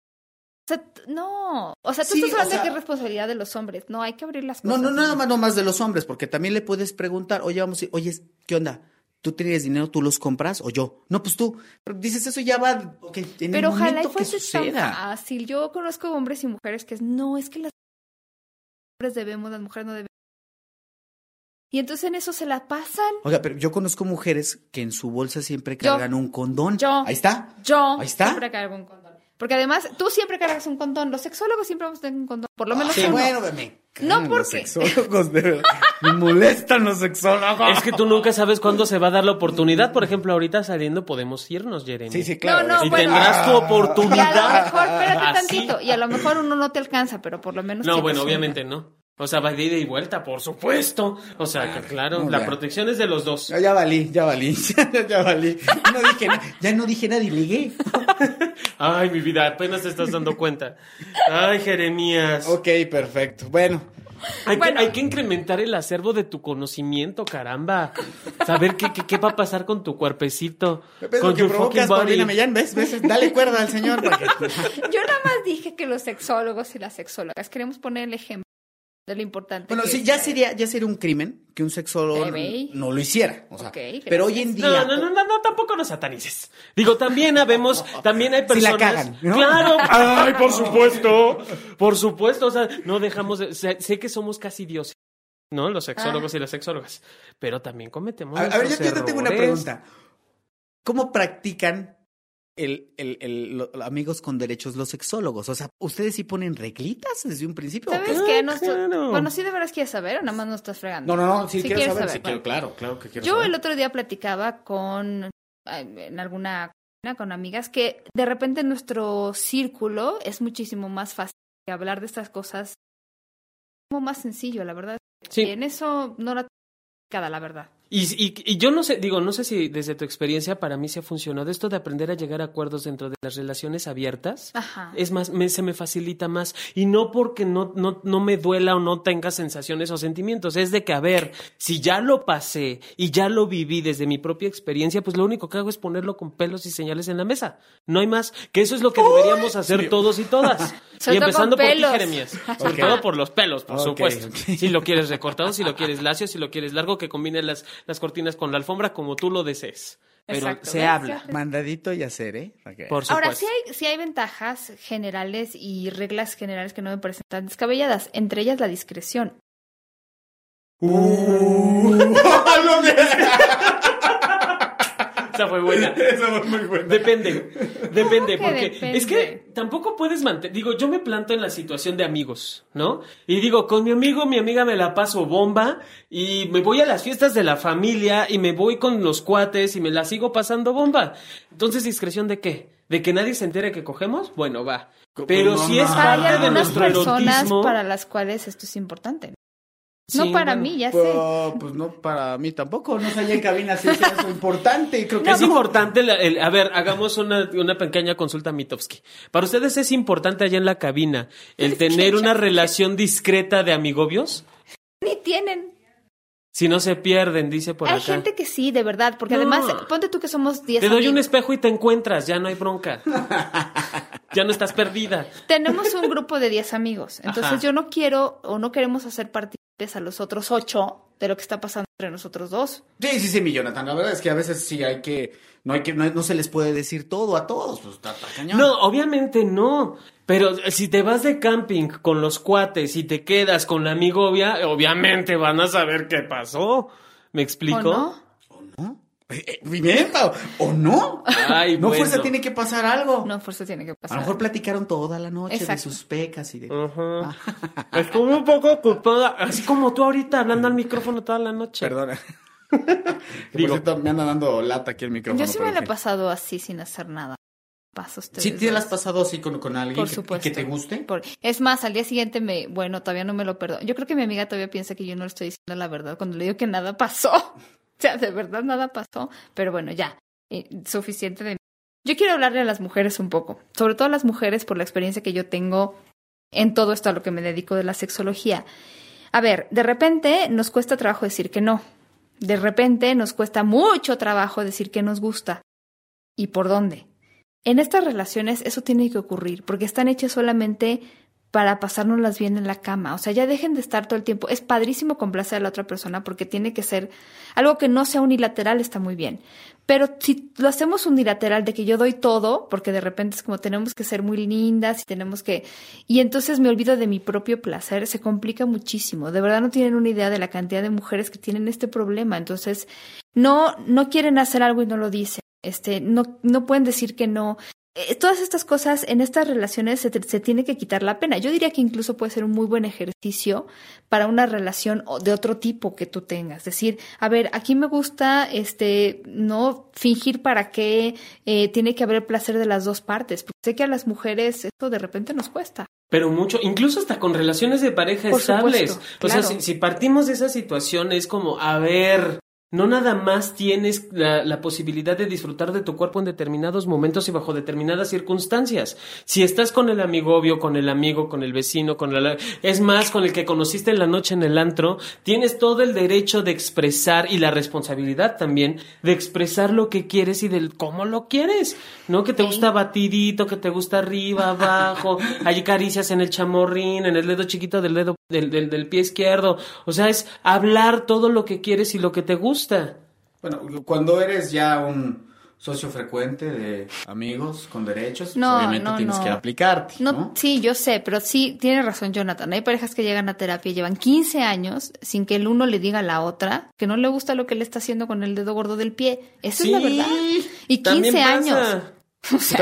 sea, no, o sea, tú Sí, estás o hablando sea- de que es responsabilidad de los hombres. No, hay que abrir las No, cosas. no, nada más, no más de los hombres, porque también le puedes preguntar, oye, vamos, a- oye, ¿qué onda? ¿Tú tienes dinero, tú los compras o yo? No, pues tú. Pero dices, eso ya va, ok, en Pero el ojalá y fuese tan fácil. Yo conozco hombres y mujeres que es, no, es que las hombres debemos, las mujeres no debemos. Y entonces en eso se la pasan. Oiga, pero yo conozco mujeres que en su bolsa siempre Yo. cargan un condón. Yo. Ahí está. Yo Ahí está. siempre cargo un condón. Porque además, tú siempre cargas un condón. Los sexólogos siempre vamos a tener un condón. Por lo menos Sí, uno. bueno, me No, cagan ¿por los sexólogos, de verdad. Me molestan los sexólogos. Es que tú nunca sabes cuándo se va a dar la oportunidad. Por ejemplo, ahorita saliendo podemos irnos, Jeremy. Sí, sí, claro. No, no, Y bueno. tendrás tu Y a oportunidad. lo mejor, espérate Así. tantito. Y a lo mejor uno no te alcanza, pero por lo menos. No, bueno, obviamente no. O sea, va de ida y vuelta, por supuesto. O sea, que claro, no, la ya. protección es de los dos. Ya, ya valí, ya valí, ya, valí. No dije, ya no dije nada y ligué. Ay, mi vida, apenas te estás dando cuenta. Ay, Jeremías. Ok, perfecto. Bueno, Hay, Bueno. que, hay que incrementar el acervo de tu conocimiento, caramba. Saber qué, qué, qué va a pasar con tu cuerpecito. ¿ves con que your provocas, fucking body. Paulina Millán? ¿Ves? ¿Ves? Dale cuerda al señor. que- Yo nada más dije que los sexólogos y las sexólogas queremos poner el ejemplo de lo importante. Bueno, que sí, es ya sería, ya sería un crimen que un sexólogo no lo hiciera. O sea, Ok, pero hoy en día. No, no, no, no, no, tampoco nos satanices. Digo, también habemos, también hay Si la personas. cagan, ¿no? Claro, ay, por supuesto, por supuesto, o sea, no dejamos de, sé, sé que somos casi dioses, ¿no? Los sexólogos y las sexólogas, pero también cometemos. A, a ver, yo, yo te tengo una pregunta. ¿Cómo practican el, el, el- lo- amigos con derechos los sexólogos? O sea, ¿ustedes sí ponen reglitas desde un principio? ¿Sabes qué? Ah, No, claro. Bueno, sí de veras quieres saber o nada más no estás fregando. No, no, no, sí, Sí quiero quieres saber. saber, sí quiero- claro, claro que quiero Yo saber. el otro día platicaba con en alguna con amigas que de repente nuestro círculo es muchísimo más fácil que hablar de estas cosas como más sencillo, la verdad. Sí. Y en eso no la cada la verdad. Y, y, y yo no sé, digo, no sé si desde tu experiencia para mí se ha funcionado esto de aprender a llegar a acuerdos dentro de las relaciones abiertas. Ajá. Es más, me- se me facilita más. Y no porque no, no, no me duela o no tenga sensaciones o sentimientos. Es de que, a ver, si ya lo pasé y ya lo viví desde mi propia experiencia, pues lo único que hago es ponerlo con pelos y señales en la mesa. No hay más. Que eso es lo que deberíamos hacer todos y todas. Sobre y todo empezando por ti, pelos. Jeremías. Sobre todo por los pelos, por supuesto. Si lo quieres recortado, si lo quieres lacio, si lo quieres largo, que combine las, las cortinas con la alfombra como tú lo desees. Pero Exacto, se habla. Mandadito y hacer, ¿eh? Ok. Por supuesto. Ahora, sí hay, sí hay ventajas generales y reglas generales que no me parecen tan descabelladas, entre ellas la discreción. Uh. Esa fue buena. Fue muy. Depende, depende, que porque depende? es que tampoco puedes mantener, digo, yo me planto en la situación de amigos, ¿no? Y digo, con mi amigo, mi amiga me la paso bomba y me voy a las fiestas de la familia y me voy con los cuates y me la sigo pasando bomba. Entonces, ¿discreción de qué? ¿De que nadie se entere que cogemos? Bueno, va. Pero no, si es parte de algunas nuestro personas erotismo... para las cuales esto es importante. No para bueno. mí, ya sé. Pues, pues no, para mí tampoco. No sé, allá en cabina si es eso importante. Creo que es no. importante, el- a ver, hagamos una, una pequeña consulta a Mitowski. Para ustedes es importante allá en la cabina el tener una relación discreta de amigobios. Ni tienen. Si no se pierden, dice por Hay acá. gente que sí, de verdad, porque No. además, ponte tú que somos 10 Te doy un espejo y te encuentras, ya no hay bronca. ya no estás perdida. Tenemos un grupo de 10 amigos. Entonces Ajá. yo no quiero o no queremos hacer partícipes a los otros 8 de lo que está pasando entre nosotros dos. Sí, sí, sí, mi Jonathan. La verdad es que a veces sí hay que. No hay que. No, no se les puede decir todo a todos. Pues está, está cañón. No, obviamente no. Pero si te vas de camping con los cuates y te quedas con la amigovia, obviamente van a saber qué pasó. ¿Me explico? ¿O no? Eh, eh, Bien, Pau. ¿O no? Ay, no bueno. fuerza tiene que pasar algo. No, fuerza tiene que A pasar. lo mejor platicaron toda la noche Exacto. de sus pecas y de. Ajá. Estuve un poco ocupada, así como tú ahorita hablando al micrófono toda la noche. Perdona. Digo- por cierto, me anda dando lata aquí el micrófono. Yo sí me la he pasado así sin hacer nada. Paso ustedes. ¿Sí te la has pasado así con, con alguien Por que- te guste? Por- Es más, al día siguiente me, bueno, todavía no me lo perdono. Yo creo que mi amiga todavía piensa que yo no le estoy diciendo la verdad cuando le digo que nada pasó. Sea, de verdad nada pasó. Pero bueno, ya, suficiente de mí. Yo quiero hablarle a las mujeres un poco, sobre todo a las mujeres por la experiencia que yo tengo en todo esto a lo que me dedico de la sexología. A ver, de repente nos cuesta trabajo decir que no. De repente nos cuesta mucho trabajo decir que nos gusta. ¿Y por dónde? En estas relaciones eso tiene que ocurrir, porque están hechas solamente para pasárnoslas bien en la cama. O sea, ya dejen de estar todo el tiempo. Es padrísimo complacer a la otra persona porque tiene que ser algo que no sea unilateral, está muy bien. Pero si lo hacemos unilateral de que yo doy todo, porque de repente es como tenemos que ser muy lindas y tenemos que... Y entonces me olvido de mi propio placer, se complica muchísimo. De verdad no tienen una idea de la cantidad de mujeres que tienen este problema. Entonces, no, no quieren hacer algo y no lo dicen. Este, no, no pueden decir que no. Eh, todas estas cosas en estas relaciones se, te- se tiene que quitar la pena. Yo diría que incluso puede ser un muy buen ejercicio para una relación de otro tipo que tú tengas. Decir, a ver, aquí me gusta, este, no fingir para qué eh, tiene que haber el placer de las dos partes. Porque sé que a las mujeres esto de repente nos cuesta. Pero mucho, incluso hasta con relaciones de pareja Por estables. supuesto, o sea, si, si partimos de esa situación, es como, a ver, no nada más tienes la, la posibilidad de disfrutar de tu cuerpo en determinados momentos y bajo determinadas circunstancias. Si estás con el amigo obvio, con el amigo, con el vecino, con la... Es más, con el que conociste en la noche en el antro, tienes todo el derecho de expresar y la responsabilidad también de expresar lo que quieres y del cómo lo quieres. ¿No? Que te gusta batidito, que te gusta arriba, abajo, hay caricias en el chamorrín, en el dedo chiquito del dedo del, del, del pie izquierdo. O sea, es hablar todo lo que quieres y lo que te gusta. Bueno, cuando eres ya un socio frecuente de amigos con derechos, pues No, obviamente no, tienes no. que aplicarte, No, ¿no? sí, yo sé, pero sí, tiene razón Jonathan. Hay parejas que llegan a terapia y llevan 15 años sin que el uno le diga a la otra que no le gusta lo que le está haciendo con el dedo gordo del pie. Esa es la Sí, verdad. Y también 15 pasa.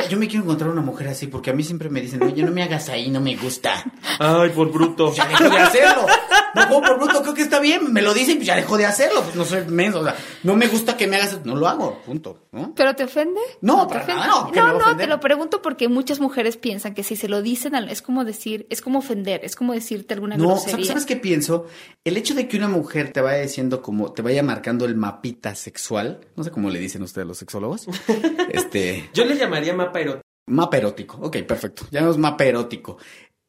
Yo me quiero encontrar una mujer así porque a mí siempre me dicen, oye, no me hagas ahí, no me gusta. Ay, por bruto. Ya dejo de hacerlo. No como por bruto, creo que está bien. Me lo dicen, pues ya dejo de hacerlo. Pues no soy menso. O sea, no me gusta que me hagas, no lo hago, punto. ¿no? ¿Pero te ofende? No, te para ofende? nada, no, ¿qué me va a no, ofender? te lo pregunto porque muchas mujeres piensan que si se lo dicen, es como decir, es como ofender, es como decirte alguna No, grosería. ¿sabes, ¿sabes qué pienso? El hecho de que una mujer te vaya diciendo como, te vaya marcando el mapita sexual, no sé cómo le dicen ustedes los sexólogos, este, Yo le llamaría mapa erótico. mapa erótico, ok, perfecto, llamamos mapa erótico.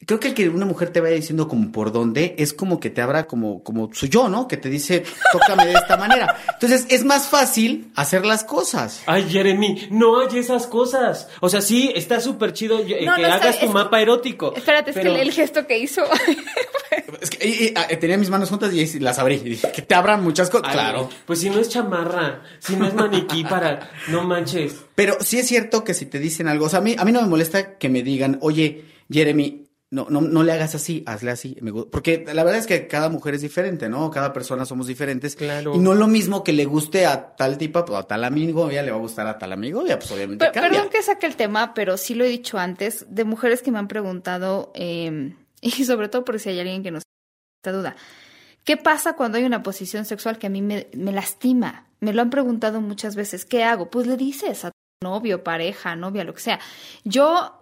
Creo que el que una mujer te vaya diciendo como por dónde es como que te abra como, como su yo, ¿no? Que te dice, tócame de esta manera. Entonces es más fácil hacer las cosas. Ay, Jeremy, no hay esas cosas. O sea, sí, está súper chido eh, No, que no, está- hagas tu es- mapa erótico. Espérate, es que el, el gesto que hizo. Es que y- y, ah, tenía mis manos juntas y las abrí. Y dije, que te abran muchas cosas. Ay, claro. Pues si no es chamarra, si no es maniquí para... No manches. Pero sí es cierto que si te dicen algo, o sea, a mí, a mí no me molesta que me digan, oye, Jeremy, no, no, no le hagas así, hazle así. Porque la verdad es que cada mujer es diferente, ¿no? Cada persona somos diferentes. Claro. Y no lo mismo que le guste a tal tipa o a tal amigo, ya le va a gustar a tal amigo, ya pues obviamente Per- cambia. perdón que saque el tema, pero sí lo he dicho antes, de mujeres que me han preguntado, eh, y sobre todo por si hay alguien que nos esta duda. ¿Qué pasa cuando hay una posición sexual que a mí me, me lastima? Me lo han preguntado muchas veces. ¿Qué hago? Pues le dices a tu novio, pareja, novia, lo que sea. Yo,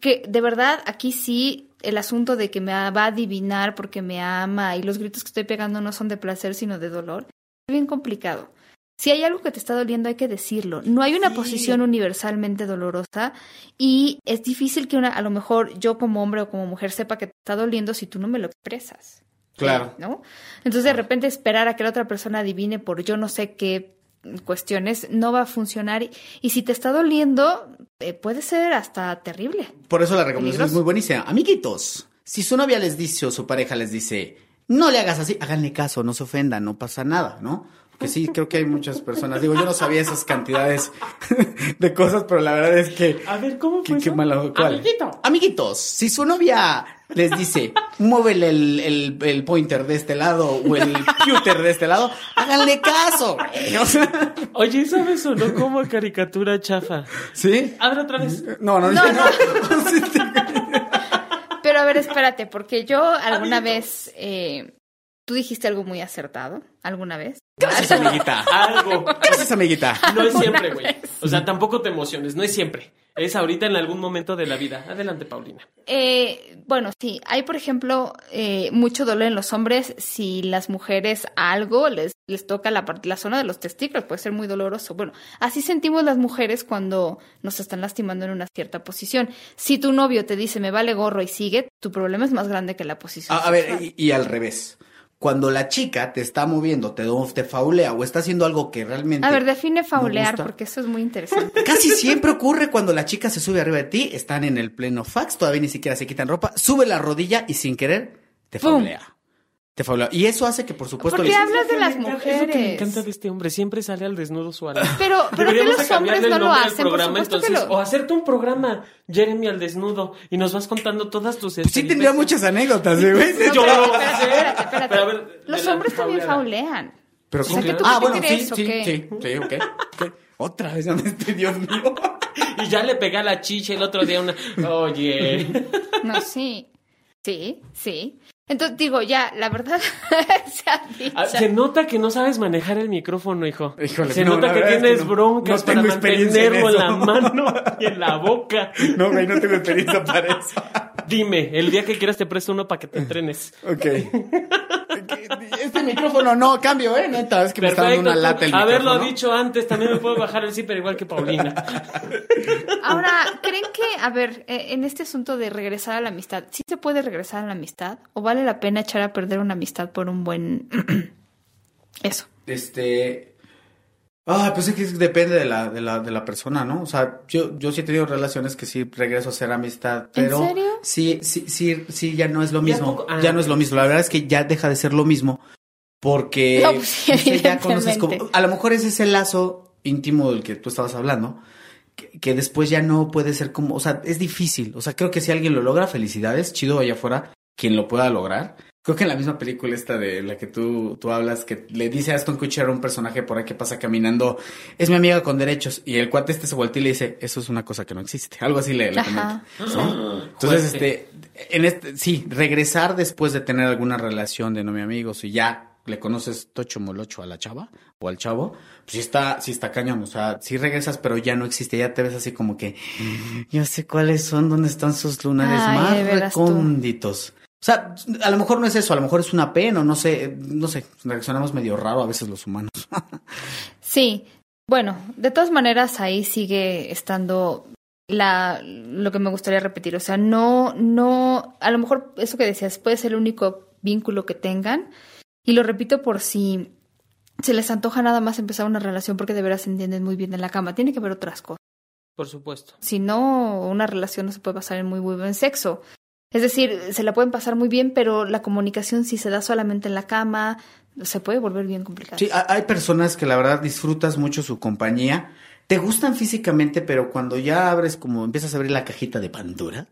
que de verdad, aquí sí, el asunto de que me va a adivinar porque me ama y los gritos que estoy pegando no son de placer, sino de dolor, es bien complicado. Si hay algo que te está doliendo, hay que decirlo. No hay una Sí. posición universalmente dolorosa y es difícil que una, a lo mejor yo como hombre o como mujer sepa que te está doliendo si tú no me lo expresas. Claro. ¿No? Entonces de repente esperar a que la otra persona adivine por yo no sé qué cuestiones no va a funcionar y, si te está doliendo eh, puede ser hasta terrible. Por eso la recomendación es muy buenísima. Amiguitos, si su novia les dice o su pareja les dice, no le hagas así, háganle caso, no se ofendan, no pasa nada, ¿no? Porque sí, creo que hay muchas personas. Digo, yo no sabía esas cantidades de cosas, pero la verdad es que. A ver, ¿cómo fue qué eso? malo. ¿cuál? Amiguito. Amiguitos, si su novia les dice, muévele el, el, el pointer de este lado o el pewter de este lado, háganle caso. güey. O sea, Oye, ¿sabes o no como caricatura chafa? ¿Sí? Abre otra vez. No, no, No, ya no. Ver, espérate, porque yo alguna vez, eh, tú dijiste algo muy acertado, alguna vez. Gracias, amiguita. Algo. Gracias, amiguita. No es siempre, güey. O sea, tampoco te emociones, no es siempre. Es ahorita en algún momento de la vida. Adelante, Paulina. Eh, bueno, sí, hay por ejemplo eh, mucho dolor en los hombres si las mujeres algo les, les toca la, parte- la zona de los testículos, puede ser muy doloroso. Bueno, así sentimos las mujeres cuando nos están lastimando en una cierta posición. Si tu novio te dice me vale gorro y sigue, tu problema es más grande que la posición. A, a ver, y al revés. Cuando la chica te está moviendo, te, te faulea o está haciendo algo que realmente. a ver, define faulear porque eso es muy interesante. Casi siempre ocurre cuando la chica se sube arriba de ti, están en el pleno fax, todavía ni siquiera se quitan ropa, sube la rodilla y sin querer te ¡Pum! faulea. Te faulea. Y eso hace que, por supuesto, ¿Por qué le- hablas de Me las encanta- Es lo que me mujeres? encanta de este hombre. Siempre sale al desnudo suave. Pero, pero que Deberíamos los hombres no lo hacen, por programa, entonces, lo... o hacerte un programa, Jeremy al desnudo, y nos vas contando todas tus Pues sí tendría muchas anécdotas, ¿eh, güey. No, Yo espérate, espérate, sé. espérate, espérate. Pero a ver, Los hombres también faulean. Pero O sea, ¿cómo? ¿que tú ah, bueno, sí, sí, sí, sí, ok. Otra vez, ¿dónde estoy, Dios mío? Y ya le pegué a la chicha el otro día una. Oye. No, sí. Sí, sí. Entonces digo, ya, la verdad se ha dicho. Ah, Se nota que no sabes manejar el micrófono, hijo. Híjole, Se no, nota que verdad es que tienes no. broncas No para tengo experiencia en mantenerlo en, la mano y en la boca. No, güey, no tengo experiencia para eso. Dime, el día que quieras te presto uno para que te entrenes. Ok. Este micrófono no, cambio, ¿eh? Neta, es que me está dando una lata el Haberlo micrófono. dicho antes, también me puedo bajar el zipper igual que Paulina. Ahora, ¿creen que, a ver, eh, en este asunto de regresar a la amistad, ¿sí se puede regresar a la amistad? ¿O vale la pena echar a perder una amistad por un buen... Eso. Este. Ah, pues es que depende de la, de la, de la persona, ¿no? O sea, yo, yo sí he tenido relaciones que sí regreso a hacer amistad, ¿En pero serio? sí, sí, sí, sí, ya no es lo ¿Ya mismo. Ah. Ya no es lo mismo. La verdad es que ya deja de ser lo mismo. Porque No, pues sí, sé, ya conoces como. A lo mejor es ese lazo íntimo del que tú estabas hablando. Que, que después ya no puede ser como, o sea, es difícil. O sea, creo que si alguien lo logra, felicidades, chido allá afuera. quien lo pueda lograr. Creo que en la misma película esta de la que tú, tú hablas, que le dice a Aston Kutcher a un personaje por ahí que pasa caminando, es mi amiga con derechos, y el cuate este se voltea y le dice, eso es una cosa que no existe. Algo así le, le comenta. ¿no? Entonces, este, en este, sí, regresar después de tener alguna relación de no mi amigo, si ya le conoces tocho molocho a la chava o al chavo, pues sí está, sí está cañón, o sea, sí regresas, pero ya no existe, ya te ves así como que, yo sé cuáles son, dónde están sus lunares Ay, más tú. O sea, a lo mejor no es eso, a lo mejor es una pena, no sé, no sé, reaccionamos medio raro a veces los humanos. Sí, bueno, de todas maneras ahí sigue estando la lo que me gustaría repetir, o sea, no no a lo mejor eso que decías puede ser el único vínculo que tengan y lo repito por si se les antoja nada más empezar una relación porque de veras se entienden muy bien en la cama, tiene que haber otras cosas. Por supuesto. Si no, una relación no se puede pasar en muy, muy buen sexo. Es decir, se la pueden pasar muy bien, pero la comunicación si se da solamente en la cama, se puede volver bien complicada. Sí, ha- hay personas que la verdad disfrutas mucho su compañía, te gustan físicamente, pero cuando ya abres como empiezas a abrir la cajita de Pandora,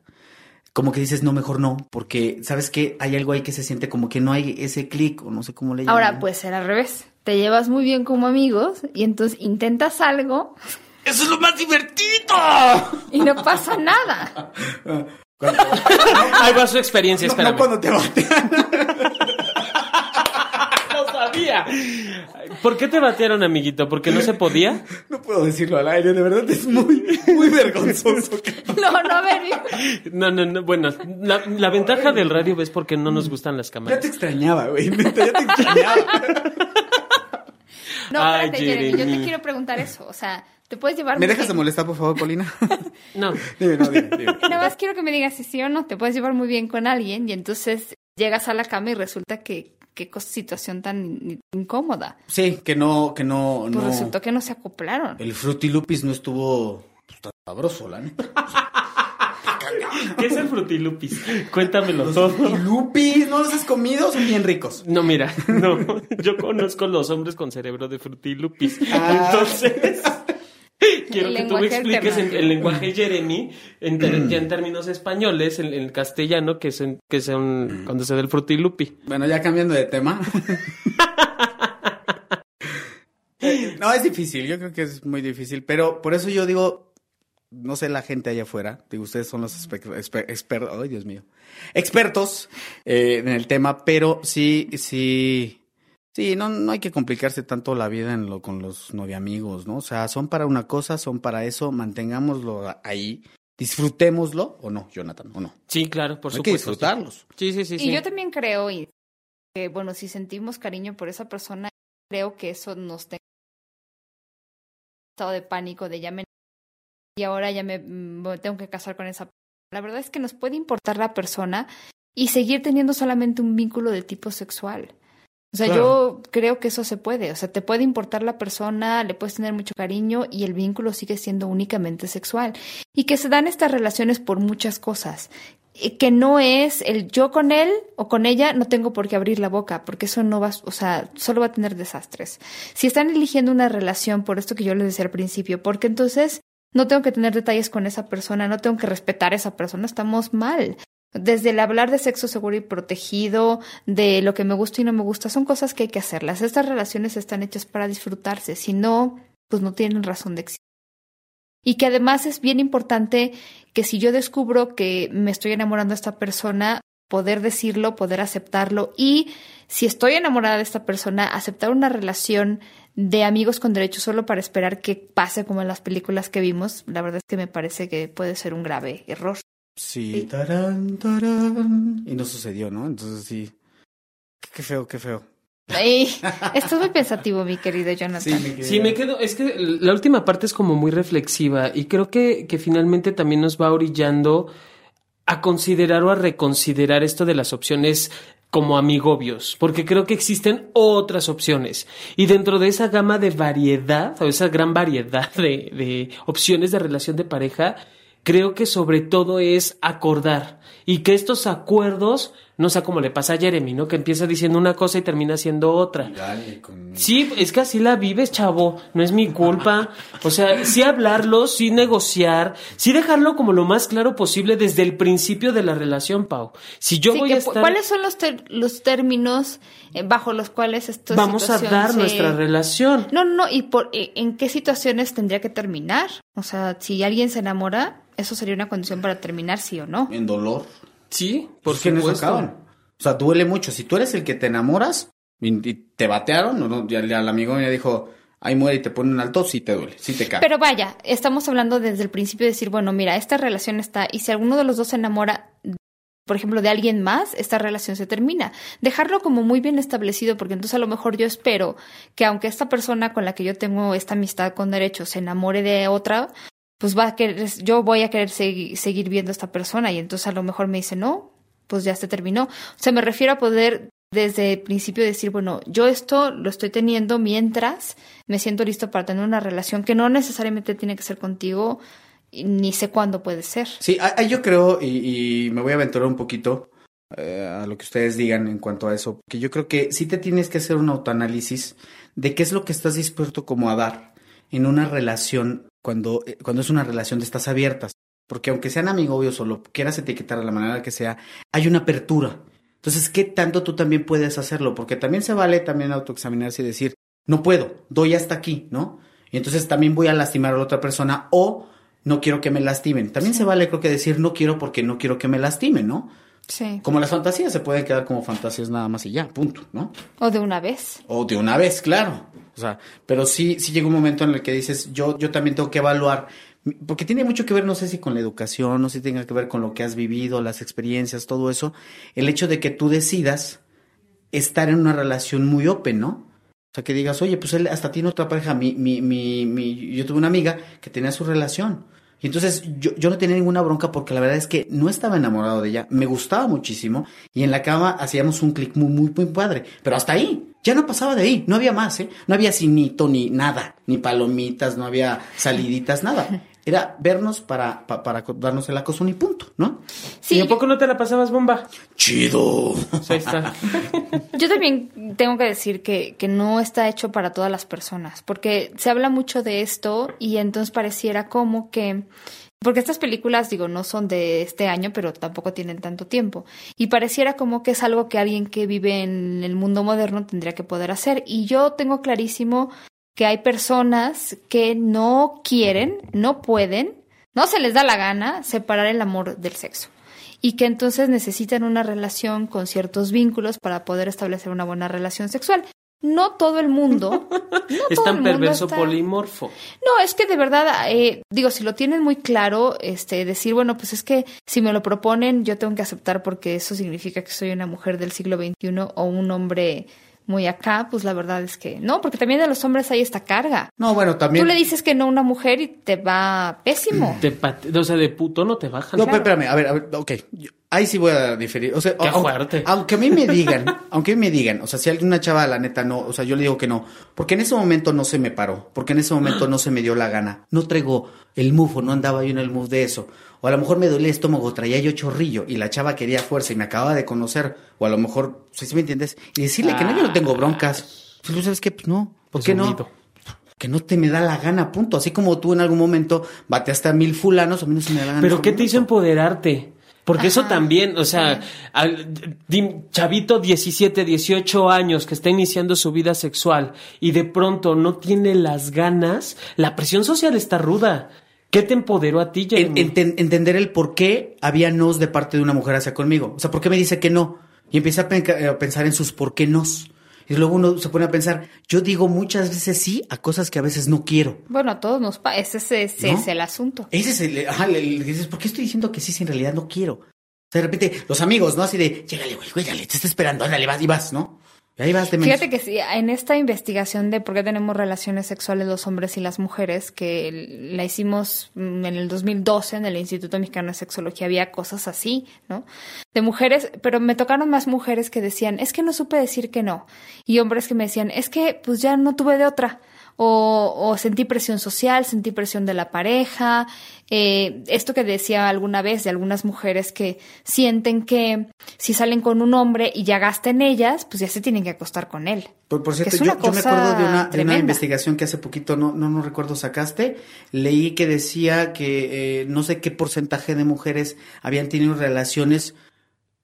como que dices, no, mejor no, porque sabes que hay algo ahí que se siente como que no hay ese clic o no sé cómo le llaman. Ahora puede ser al revés. Te llevas muy bien como amigos y entonces intentas algo ¡Eso es lo más divertido! y no pasa nada. Cuando- Ahí va su experiencia, no, espérame. no cuando te batean. ¡Lo sabía! ¿Por qué te batearon, amiguito? ¿Porque no se podía? No puedo decirlo al aire, de verdad es muy, muy vergonzoso. No, no, a ver. No, no, no. Bueno, la, la ventaja del radio ves porque no nos gustan las Ya cámaras. te extrañaba, güey, ya te extrañaba. No, Ay, espérate, Jeremy, yo te quiero preguntar eso. O sea, ¿te puedes llevar ¿Me dejas de molestar, por favor, Paulina? No. dime, no, dime, dime. Nada más quiero que me digas si sí o no. Te puedes llevar muy bien con alguien y entonces llegas a la cama y resulta que qué situación tan in- incómoda. Sí, que no, que no, Pues no. resultó que no se acoplaron. El Frutilupis no estuvo pues, tan sabroso, la neta. ¿Qué es el frutilupis? Cuéntamelo todo. Frutilupis, ¿no los has comido? Son bien ricos. No, mira, no. Yo conozco los hombres con cerebro de frutilupis. Ah. Entonces. Quiero El que tú me expliques en, el lenguaje Jeremy, en, ter- ya en términos españoles, en, en castellano, que son, que son cuando se da el frutilupi. Bueno, ya cambiando de tema. no, es difícil, yo creo que es muy difícil, pero por eso yo digo, no sé la gente allá afuera, digo, ustedes son los expertos, ay Dios mío, expertos eh, en el tema, pero sí, sí, sí, no, no hay que complicarse tanto la vida en lo, con los noviamigos, ¿no? O sea, son para una cosa, son para eso, mantengámoslo ahí, disfrutémoslo, o no, Jonathan, o no. Sí, claro, por hay que supuesto. disfrutarlos. Sí, sí, sí. Y sí. yo también creo y que, bueno, si sentimos cariño por esa persona, creo que eso nos tenga estado de pánico de ya me y ahora ya me mm, tengo que casar con esa persona. La verdad es que nos puede importar la persona y seguir teniendo solamente un vínculo de tipo sexual. O sea, Claro. yo creo que eso se puede. O sea, te puede importar la persona, le puedes tener mucho cariño y el vínculo sigue siendo únicamente sexual. Y que se dan estas relaciones por muchas cosas. Eh, Que no es el yo con él o con ella, no tengo por qué abrir la boca, porque eso no va, o sea, solo va a tener desastres. Si están eligiendo una relación, por esto que yo les decía al principio, porque entonces no tengo que tener detalles con esa persona, no tengo que respetar a esa persona, estamos mal. Desde el hablar de sexo seguro y protegido, de lo que me gusta y no me gusta, son cosas que hay que hacerlas. Estas relaciones están hechas para disfrutarse, si no, pues no tienen razón de existir. Y que además es bien importante que si yo descubro que me estoy enamorando de esta persona, poder decirlo, poder aceptarlo y si estoy enamorada de esta persona, aceptar una relación de amigos con derechos solo para esperar que pase como en las películas que vimos, la verdad es que me parece que puede ser un grave error. Sí, tarán, tarán. Y no sucedió, ¿no? Entonces sí. Qué, qué feo, qué feo. Ay, esto es muy pensativo, mi querido Jonathan. mi Sí, me quedo, es que la última parte es como muy reflexiva y creo que, que finalmente también nos va orillando a considerar o a reconsiderar esto de las opciones como amigobios, porque creo que existen otras opciones. Y dentro de esa gama de variedad, o esa gran variedad de, de opciones de relación de pareja, creo que sobre todo es acordar y que estos acuerdos no sea como le pasa a Jeremy, ¿no? Que empieza diciendo una cosa y termina haciendo otra. Dale con- Sí, es que así la vives, chavo. No es mi culpa. O sea, sí hablarlo, sí negociar, sí dejarlo como lo más claro posible desde el principio de la relación, Pau. Si yo Sí, voy que a estar. ¿Cuáles son los, ter- los términos eh, bajo los cuales esto Vamos a dar se- nuestra relación. No, no, y por, eh, en qué situaciones tendría que terminar. O sea, si alguien se enamora, eso sería una condición para terminar, sí o no. En dolor. Sí, por Pues que en eso supuesto. acaban. O sea, duele mucho. Si tú eres el que te enamoras y, y te batearon, o no, ya, ya el amigo me dijo, ahí muere y te ponen alto, sí te duele, sí te cae. Pero vaya, estamos hablando desde el principio de decir, bueno, mira, esta relación está, y si alguno de los dos se enamora, por ejemplo, de alguien más, esta relación se termina. Dejarlo como muy bien establecido, porque entonces a lo mejor yo espero que aunque esta persona con la que yo tengo esta amistad con derecho se enamore de otra, pues va a querer, yo voy a querer segui- seguir viendo a esta persona y entonces a lo mejor me dice, no, pues ya se terminó. O sea, me refiero a poder desde el principio decir, bueno, yo esto lo estoy teniendo mientras me siento listo para tener una relación que no necesariamente tiene que ser contigo, ni sé cuándo puede ser. Sí, a- a- yo creo, y, y me voy a aventurar un poquito eh, a lo que ustedes digan en cuanto a eso, que yo creo que sí te tienes que hacer un autoanálisis de qué es lo que estás dispuesto como a dar en una relación cuando, eh, cuando es una relación de estas abiertas. Porque aunque sean amigobios o lo quieras etiquetar de la manera que sea, hay una apertura. Entonces, ¿qué tanto tú también puedes hacerlo? Porque también se vale también autoexaminarse y decir, no puedo, doy hasta aquí, ¿no? Y entonces también voy a lastimar a la otra persona o no quiero que me lastimen. También se vale, creo que decir no quiero porque no quiero que me lastimen, ¿no? Sí. Como las fantasías se pueden quedar como fantasías nada más y ya, punto, ¿no? O de una vez. O de una vez, claro. O sea, pero sí, sí llega un momento en el que dices, yo, yo también tengo que evaluar, porque tiene mucho que ver, no sé si con la educación, no sé si tenga que ver con lo que has vivido, las experiencias, todo eso, el hecho de que tú decidas estar en una relación muy open, ¿no? O sea, que digas, oye, pues él hasta tiene otra pareja, mi, mi, mi, mi, yo tuve una amiga que tenía su relación. Y entonces yo, yo no tenía ninguna bronca porque la verdad es que no estaba enamorado de ella, me gustaba muchísimo y en la cama hacíamos un clic muy, muy, muy padre. Pero hasta ahí, ya no pasaba de ahí, no había más, ¿eh? No había cinito ni nada, ni palomitas, no había saliditas, nada. Era vernos para, pa- para darnos el acosón y punto, ¿no? Sí, ¿Y a poco no te la pasabas bomba? Chido. Pues ahí está. Yo también tengo que decir que, que no está hecho para todas las personas, porque se habla mucho de esto y entonces pareciera como que, porque estas películas, digo, no son de este año, pero tampoco tienen tanto tiempo, y pareciera como que es algo que alguien que vive en el mundo moderno tendría que poder hacer. Y yo tengo clarísimo que hay personas que no quieren, no pueden, no se les da la gana separar el amor del sexo y que entonces necesitan una relación con ciertos vínculos para poder establecer una buena relación sexual. No todo el mundo. No es tan perverso está- polimorfo. No, es que de verdad, eh, digo, si lo tienen muy claro, este, decir, bueno, pues es que si me lo proponen, yo tengo que aceptar porque eso significa que soy una mujer del siglo XXI o un hombre muy acá, pues la verdad es que no, porque también de los hombres hay esta carga. No, bueno, también. Tú le dices que no a una mujer y te va pésimo. Te pate- o sea, de puto no te bajan. No, pero espérame, a ver, a ver, ok. Yo- ahí sí voy a diferir. O sea, Qué aunque, a mí me digan, aunque a mí me digan, o sea, si alguien, una chava, la neta, no, o sea, yo le digo que no, porque en ese momento no se me paró, porque en ese momento no se me dio la gana, no traigo el mufo, no andaba yo en el move de eso. O a lo mejor me dolía el estómago, traía yo chorrillo y la chava quería fuerza y me acababa de conocer, o a lo mejor, si me entiendes? Y decirle que no, yo no tengo broncas. Pues, ¿tú ¿sabes qué? Pues no. ¿Por qué no? Que no te me da la gana, punto. Así como tú en algún momento bateaste a mil fulanos, a mí no se me da la gana. Pero ¿qué te hizo empoderarte? Porque eso también, o sea, al- chavito 17, 18 años que está iniciando su vida sexual y de pronto no tiene las ganas, la presión social está ruda. ¿Qué te empoderó a ti, Jeremy? enten- entender el por qué había nos de parte de una mujer hacia conmigo. O sea, ¿por qué me dice que no? Y empieza a, a pensar en sus por qué nos. Y luego uno se pone a pensar, yo digo muchas veces sí a cosas que a veces no quiero. Bueno, a todos nos pasa, ese, es- ese ¿No? es el asunto. Ese es el, ajá, el- el dices, ¿por qué estoy diciendo que sí si en realidad no quiero? O sea, de repente, los amigos, ¿no? Así de, llégale, güey, güey, dale, te está esperando, ándale, vas y vas, ¿no? Ahí vas de. Fíjate que en esta investigación de por qué tenemos relaciones sexuales los hombres y las mujeres, que la hicimos mm, en el 2012 en el Instituto Mexicano de Sexología, había cosas así, ¿no? De mujeres, pero me tocaron más mujeres que decían, es que no supe decir que no. Y hombres que me decían, es que pues ya no tuve de otra. O, o sentí presión social, sentí presión de la pareja, eh, esto que decía alguna vez de algunas mujeres que sienten que si salen con un hombre y ya gastan ellas, pues ya se tienen que acostar con él. Por, por cierto, yo, me acuerdo de una, de una tremenda. investigación que hace poquito, no, no, no recuerdo, sacaste. Leí que decía que eh, no sé qué porcentaje de mujeres habían tenido relaciones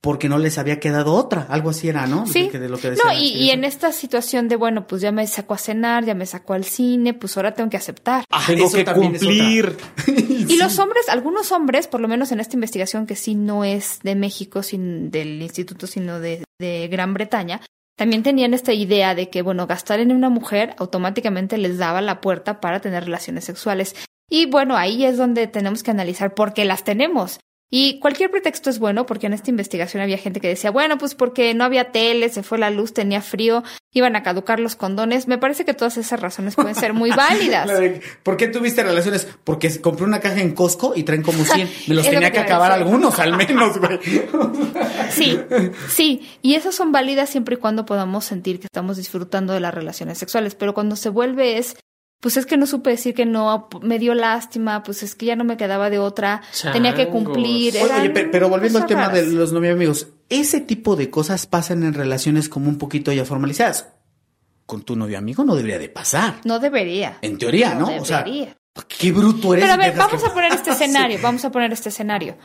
porque no les había quedado otra. Algo así era, ¿no? Sí. De lo que no, y, en esta situación de, bueno, pues ya me sacó a cenar, ya me sacó al cine, pues ahora tengo que aceptar. Ah, Tengo eso que cumplir. Y los hombres, algunos hombres, por lo menos en esta investigación que sí no es de México, sin, del instituto, sino de, de Gran Bretaña, también tenían esta idea de que, bueno, gastar en una mujer automáticamente les daba la puerta para tener relaciones sexuales. Y bueno, ahí es donde tenemos que analizar por qué las tenemos. Y cualquier pretexto es bueno, porque en esta investigación había gente que decía, bueno, pues porque no había tele, se fue la luz, tenía frío, iban a caducar los condones. Me parece que todas esas razones pueden ser muy válidas. ¿Por qué tuviste relaciones? Porque compré una caja en Costco y traen como 100. Me los lo tenía que que acabar algunos, al menos, güey. Sí, sí, y esas son válidas siempre y cuando podamos sentir que estamos disfrutando de las relaciones sexuales, pero cuando se vuelve es, pues es que no supe decir que no, me dio lástima, pues es que ya no me quedaba de otra, tenía que cumplir. Oye, eran pero volviendo al tema de los novios amigos, ese tipo de cosas pasan en relaciones como un poquito ya formalizadas. Con tu novio amigo no debería de pasar. No debería. En teoría, ¿no? No O sea, debería. qué bruto eres. Pero a ver, vamos que- a poner este escenario, vamos a poner este escenario.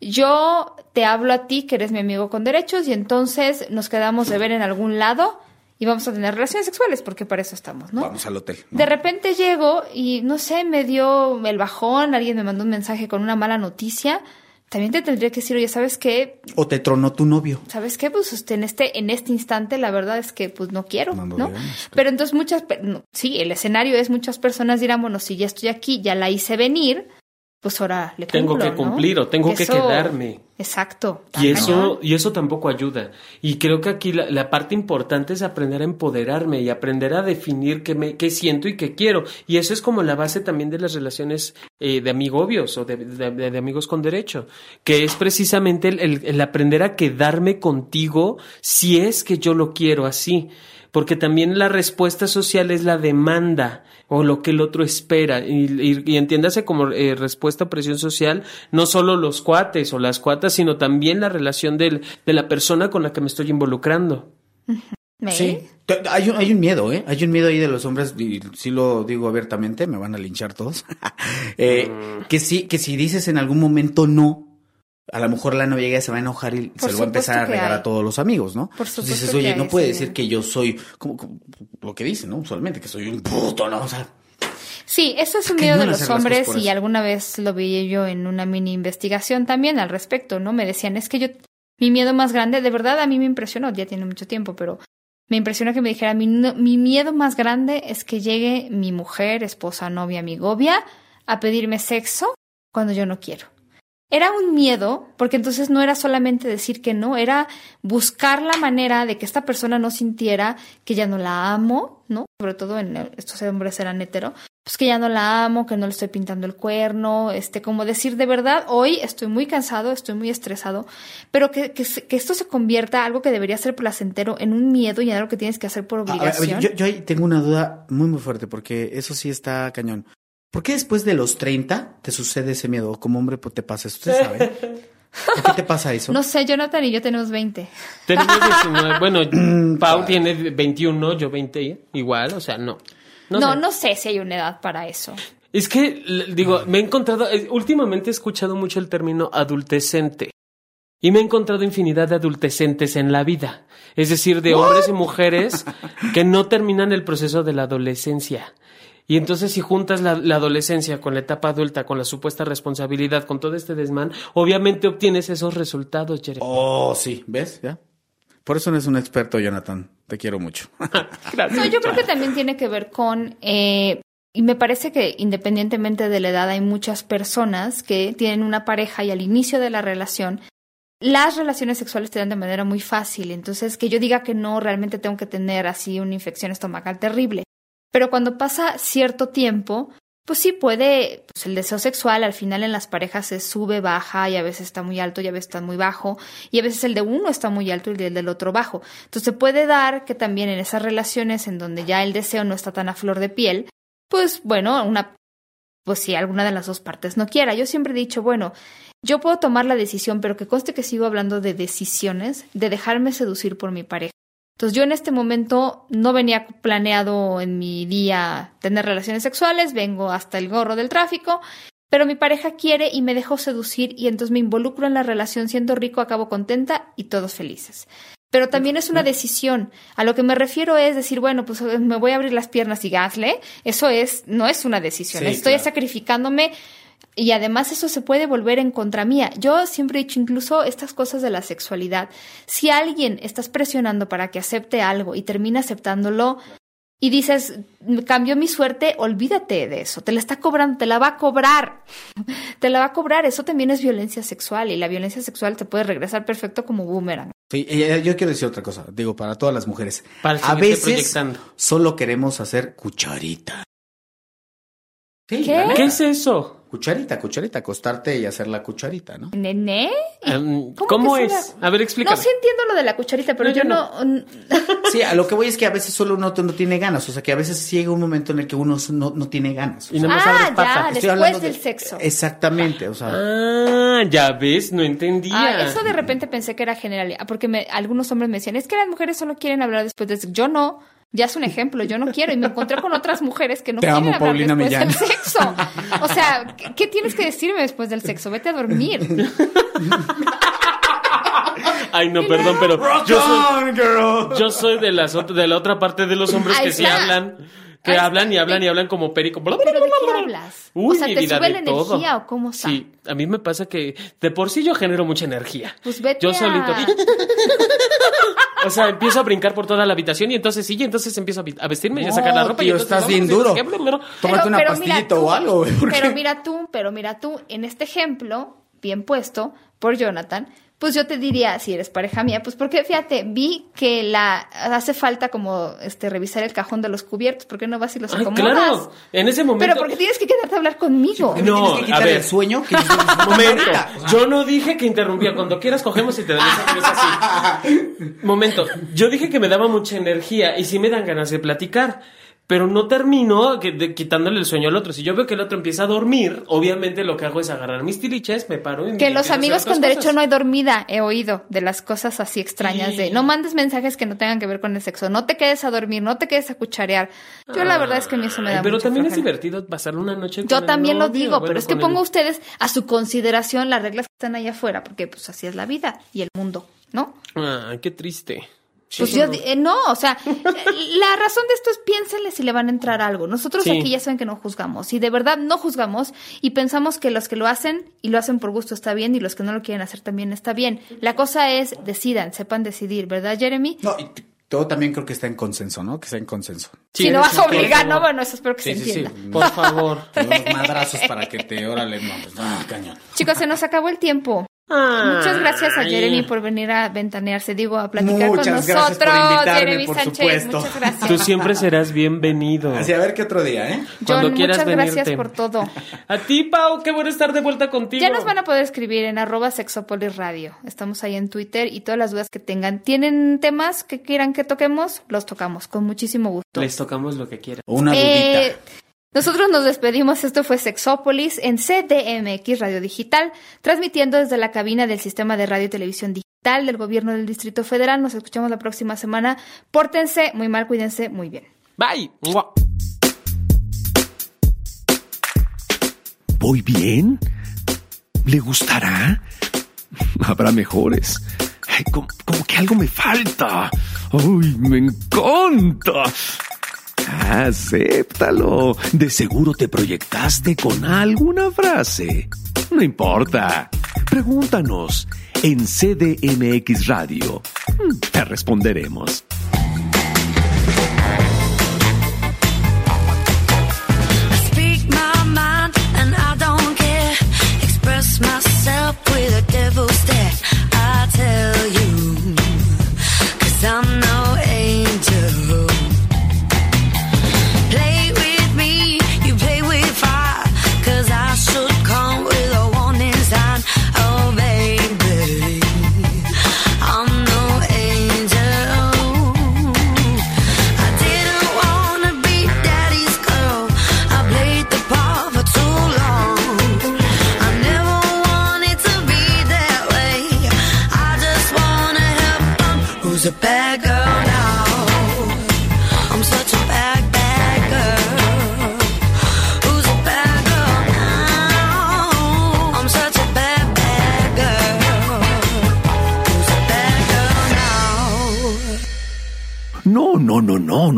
Yo te hablo a ti, que eres mi amigo con derechos, y entonces nos quedamos de ver en algún lado y vamos a tener relaciones sexuales, porque para eso estamos, ¿no? Vamos al hotel. ¿no? De repente llego y no sé, me dio el bajón, alguien me mandó un mensaje con una mala noticia. También te tendría que decir, oye, ¿sabes qué? O te tronó tu novio. ¿Sabes qué? Pues usted en este, en este instante la verdad es que pues no quiero, No ¿no? digamos, Pero entonces muchas, no, sí, el escenario es muchas personas dirán, bueno, si ya estoy aquí, ya la hice venir, pues ahora le Tengo que ¿no? cumplir o tengo que quedarme. Exacto. Y eso, y eso tampoco ayuda. Y creo que aquí la, la parte importante es aprender a empoderarme y aprender a definir qué, me, qué siento y qué quiero. Y eso es como la base también de las relaciones eh, de amigobios o de, de- de- de amigos con derecho, que es precisamente el, el- el aprender a quedarme contigo si es que yo lo quiero así. Porque también la respuesta social es la demanda o lo que el otro espera. Y, y- y entiéndase como eh, respuesta a presión social, no solo los cuates o las cuatas, sino también la relación del, de la persona con la que me estoy involucrando. ¿Me? Sí. Hay un, hay un miedo, ¿eh? Hay un miedo ahí de los hombres, y sí lo digo abiertamente, me van a linchar todos. Eh, Mm. Que sí, que si dices en algún momento no, a lo mejor la novia se va a enojar y Por se lo va a empezar a hay. a todos los amigos, ¿no? Por supuesto dices, oye, no puede decir que yo soy, como, como lo que dicen, ¿no? Usualmente, que soy un puto, ¿no? O sea, Sí, eso es un miedo de los hombres y alguna vez lo vi yo en una mini investigación también al respecto, ¿no? Me decían, es que yo, mi miedo más grande, de verdad a mí me impresionó, ya tiene mucho tiempo, pero me impresionó que me dijera, mi, no- mi miedo más grande es que llegue mi mujer, esposa, novia, amigovia, a pedirme sexo cuando yo no quiero. Era un miedo, porque entonces no era solamente decir que no, era buscar la manera de que esta persona no sintiera que ya no la amo, ¿no? Sobre todo en el- estos hombres eran hetero, pues que ya no la amo, que no le estoy pintando el cuerno, este, como decir de verdad, hoy estoy muy cansado, estoy muy estresado, pero que, que, esto se convierta algo que debería ser placentero en un miedo y en algo que tienes que hacer por a ver, a obligación. ver, yo, yo ahí tengo una duda muy, muy fuerte, porque eso sí está cañón. ¿Por qué después de los 30 te sucede ese miedo? Como hombre, pues te pasa eso. ¿Usted sabe? ¿Por qué te pasa eso? No sé, Jonathan y yo tenemos 20. Tenemos 19, bueno, Pau tiene 21, yo 20, igual, o sea, no. No, sé. no, sé si hay una edad para eso. Es que, digo, me he encontrado, eh, últimamente he escuchado mucho el término adultecente. Y me he encontrado infinidad de adultecentes en la vida. Es decir, de hombres y mujeres que no terminan el proceso de la adolescencia. Y entonces si juntas la, la adolescencia con la etapa adulta, con la supuesta responsabilidad, con todo este desmán, obviamente obtienes esos resultados, Jeremy. Oh, sí, ¿ves? ¿Ya? Por eso no es un experto, Jonathan. Te quiero mucho. No, yo creo que también tiene que ver con, eh, y me parece que independientemente de la edad hay muchas personas que tienen una pareja y al inicio de la relación las relaciones sexuales te dan de manera muy fácil. Entonces, que yo diga que no, realmente tengo que tener así una infección estomacal terrible. Pero cuando pasa cierto tiempo, pues sí puede, pues el deseo sexual al final en las parejas se sube, baja y a veces está muy alto y a veces está muy bajo y a veces el de uno está muy alto y el del otro bajo. Entonces puede dar que también en esas relaciones en donde ya el deseo no está tan a flor de piel, pues bueno, una, pues si alguna de las dos partes no quiera. Yo siempre he dicho, bueno, yo puedo tomar la decisión, pero que conste que sigo hablando de decisiones, de dejarme seducir por mi pareja. Entonces yo en este momento no venía planeado en mi día tener relaciones sexuales, vengo hasta el gorro del tráfico, pero mi pareja quiere y me dejó seducir y entonces me involucro en la relación, siendo rico, acabo contenta y todos felices. Pero también es una decisión. A lo que me refiero es decir, bueno, pues me voy a abrir las piernas y gasle. Eso es, no es una decisión. Sí, Estoy claro. sacrificándome y además eso se puede volver en contra mía. Yo siempre he dicho incluso estas cosas de la sexualidad. Si alguien estás presionando para que acepte algo y termina aceptándolo y dices, cambió mi suerte, olvídate de eso. Te la está cobrando, te la va a cobrar. Te la va a cobrar. Eso también es violencia sexual y la violencia sexual te puede regresar perfecto como boomerang. Sí, eh, yo quiero decir otra cosa, digo, para todas las mujeres. Para a veces proyectando. solo queremos hacer cucharita. Sí, ¿Qué? la neta. ¿Qué es eso? Cucharita, cucharita, acostarte y hacer la cucharita, ¿no? ¿Nene? Em, ¿Cómo ¿Cómo, que es? será? A ver, explícame. No, sí entiendo lo de la cucharita, pero No, yo yo no. Sí, a lo que voy es que a veces solo uno no tiene ganas, o sea, que a veces llega un momento en el que uno no, no tiene ganas. o Y sea, Ah, ya, estoy después del sexo. Exactamente, o sea, Ah, ya ves, no entendía. Ah, eso de repente pensé que era general, porque me- algunos hombres me decían, es que las mujeres solo quieren hablar después de sexo. Yo no, ya es un ejemplo, yo no quiero. Y me encontré con otras mujeres que no Te quieren amo, hablar Paulina después Millán. del sexo. O sea, ¿qué, qué tienes que decirme después del sexo? Vete a dormir. Ay, no, perdón, pero yo soy, on, girl. yo soy de, las de la otra parte de los hombres Ahí que sí está. hablan, que Ahí hablan y hablan y hablan como perico. ¿Pero de qué hablas? Uy, o sea, mi ¿te vida, sube de la todo. energía o cómo está? Sí, a mí me pasa que de por sí yo genero mucha energía. Pues vete Yo a- solito. O sea, empiezo a brincar por toda la habitación y entonces sí, y entonces empiezo a vestirme y a No, sacar la ropa. y tío, entonces estás bien y duro. no. Tómate una pastillita o algo, Pero mira tú, pero mira tú, en este ejemplo, bien puesto por Jonathan, pues yo te diría, si eres pareja mía, pues porque fíjate, vi que la hace falta como este revisar el cajón de los cubiertos, ¿por qué no vas y los Ay, acomodas? claro, en ese momento. Pero porque tienes que quedarte a hablar conmigo. ¿Me No, tienes que quitar a ver. el sueño? Que Momento, yo no dije que interrumpía. Cuando quieras cogemos y te damos así. Momento, yo dije que me daba mucha energía y sí me dan ganas de platicar. Pero no termino que- de- quitándole el sueño al otro. Si yo veo que el otro empieza a dormir, obviamente lo que hago es agarrar mis tiliches, me paro y me Que los amigos con derecho cosas. no hay dormida, he oído de las cosas así extrañas de no mandes mensajes que no tengan que ver con el sexo, no te quedes a dormir, no te quedes a cucharear. Yo la verdad es que a mí eso me da Pero mucha también es divertido pasar una noche con Yo el también lo digo, bueno, pero es que el- pongo a ustedes a su consideración las reglas que están allá afuera, porque pues así es la vida y el mundo, ¿no? Ay, qué triste. Pues yo, eh, no, o sea, la razón de esto es piénsenle si le van a entrar algo. Nosotros Sí. aquí ya saben que no juzgamos y de verdad no juzgamos y pensamos que los que lo hacen y lo hacen por gusto está bien y los que no lo quieren hacer también está bien. La cosa es decidan, sepan decidir, ¿verdad, Jeremy? No, y todo también creo que está en consenso, ¿no? Que está en consenso. Sí, si no vas a obligar, no, bueno, eso espero que Sí, se sí, sí. Por favor. Unos madrazos para que te, órale, no, pues, no, cañón. Chicos, se nos acabó el tiempo. Muchas gracias a. Jeremy por venir a ventanearse, digo, a platicar Muchas con gracias nosotros. por Jeremy por Sánchez, supuesto. muchas gracias. Tú siempre serás bienvenido. Así, a ver qué otro día, ¿eh? Cuando quieras muchas gracias por todo. A ti, Pau, qué bueno estar de vuelta contigo. Ya nos van a poder escribir en arroba sexopolis radio. Estamos ahí en Twitter y todas las dudas que tengan. ¿Tienen temas que quieran que toquemos? Los tocamos con muchísimo gusto. Les tocamos lo que quieran. O una Eh, dudita. Nosotros nos despedimos. Esto fue Sexópolis en CDMX Radio Digital, transmitiendo desde la cabina del Sistema de Radio y Televisión Digital del Gobierno del Distrito Federal. Nos escuchamos la próxima semana. Pórtense muy mal, cuídense muy bien. Bye. ¿Voy bien? ¿Le gustará? Habrá mejores. Ay, como, como que algo me falta. ¡Uy, me encanta! Acéptalo. De seguro te proyectaste con alguna frase. No importa. Pregúntanos. En CDMX Radio. Mm, Te responderemos.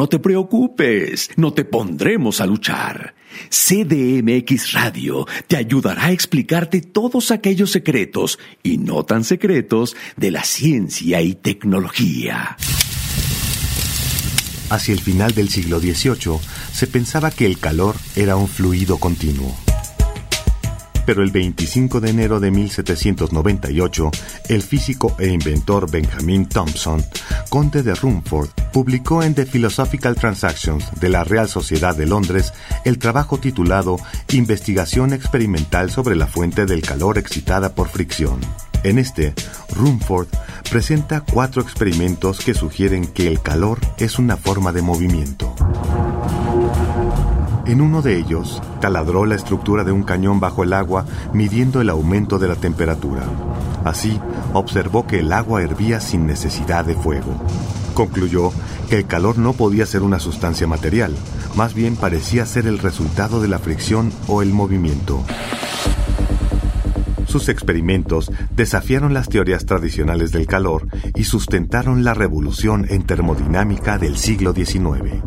No, te preocupes. No te pondremos a luchar. CDMX Radio te ayudará a explicarte todos aquellos secretos y no tan secretos de la ciencia y tecnología. Hacia el final del siglo XVIII se pensaba que el calor era un fluido continuo. Pero el 25 de enero de 1798, el físico e inventor Benjamin Thompson, conde de Rumford, publicó en The Philosophical Transactions de la Real Sociedad de Londres el trabajo titulado Investigación experimental sobre la fuente del calor excitada por fricción. En este, Rumford presenta cuatro experimentos que sugieren que el calor es una forma de movimiento. En uno de ellos, taladró la estructura de un cañón bajo el agua midiendo el aumento de la temperatura. Así, observó que el agua hervía sin necesidad de fuego. Concluyó que el calor no podía ser una sustancia material, más bien parecía ser el resultado de la fricción o el movimiento. Sus experimentos desafiaron las teorías tradicionales del calor y sustentaron la revolución en termodinámica del siglo XIX.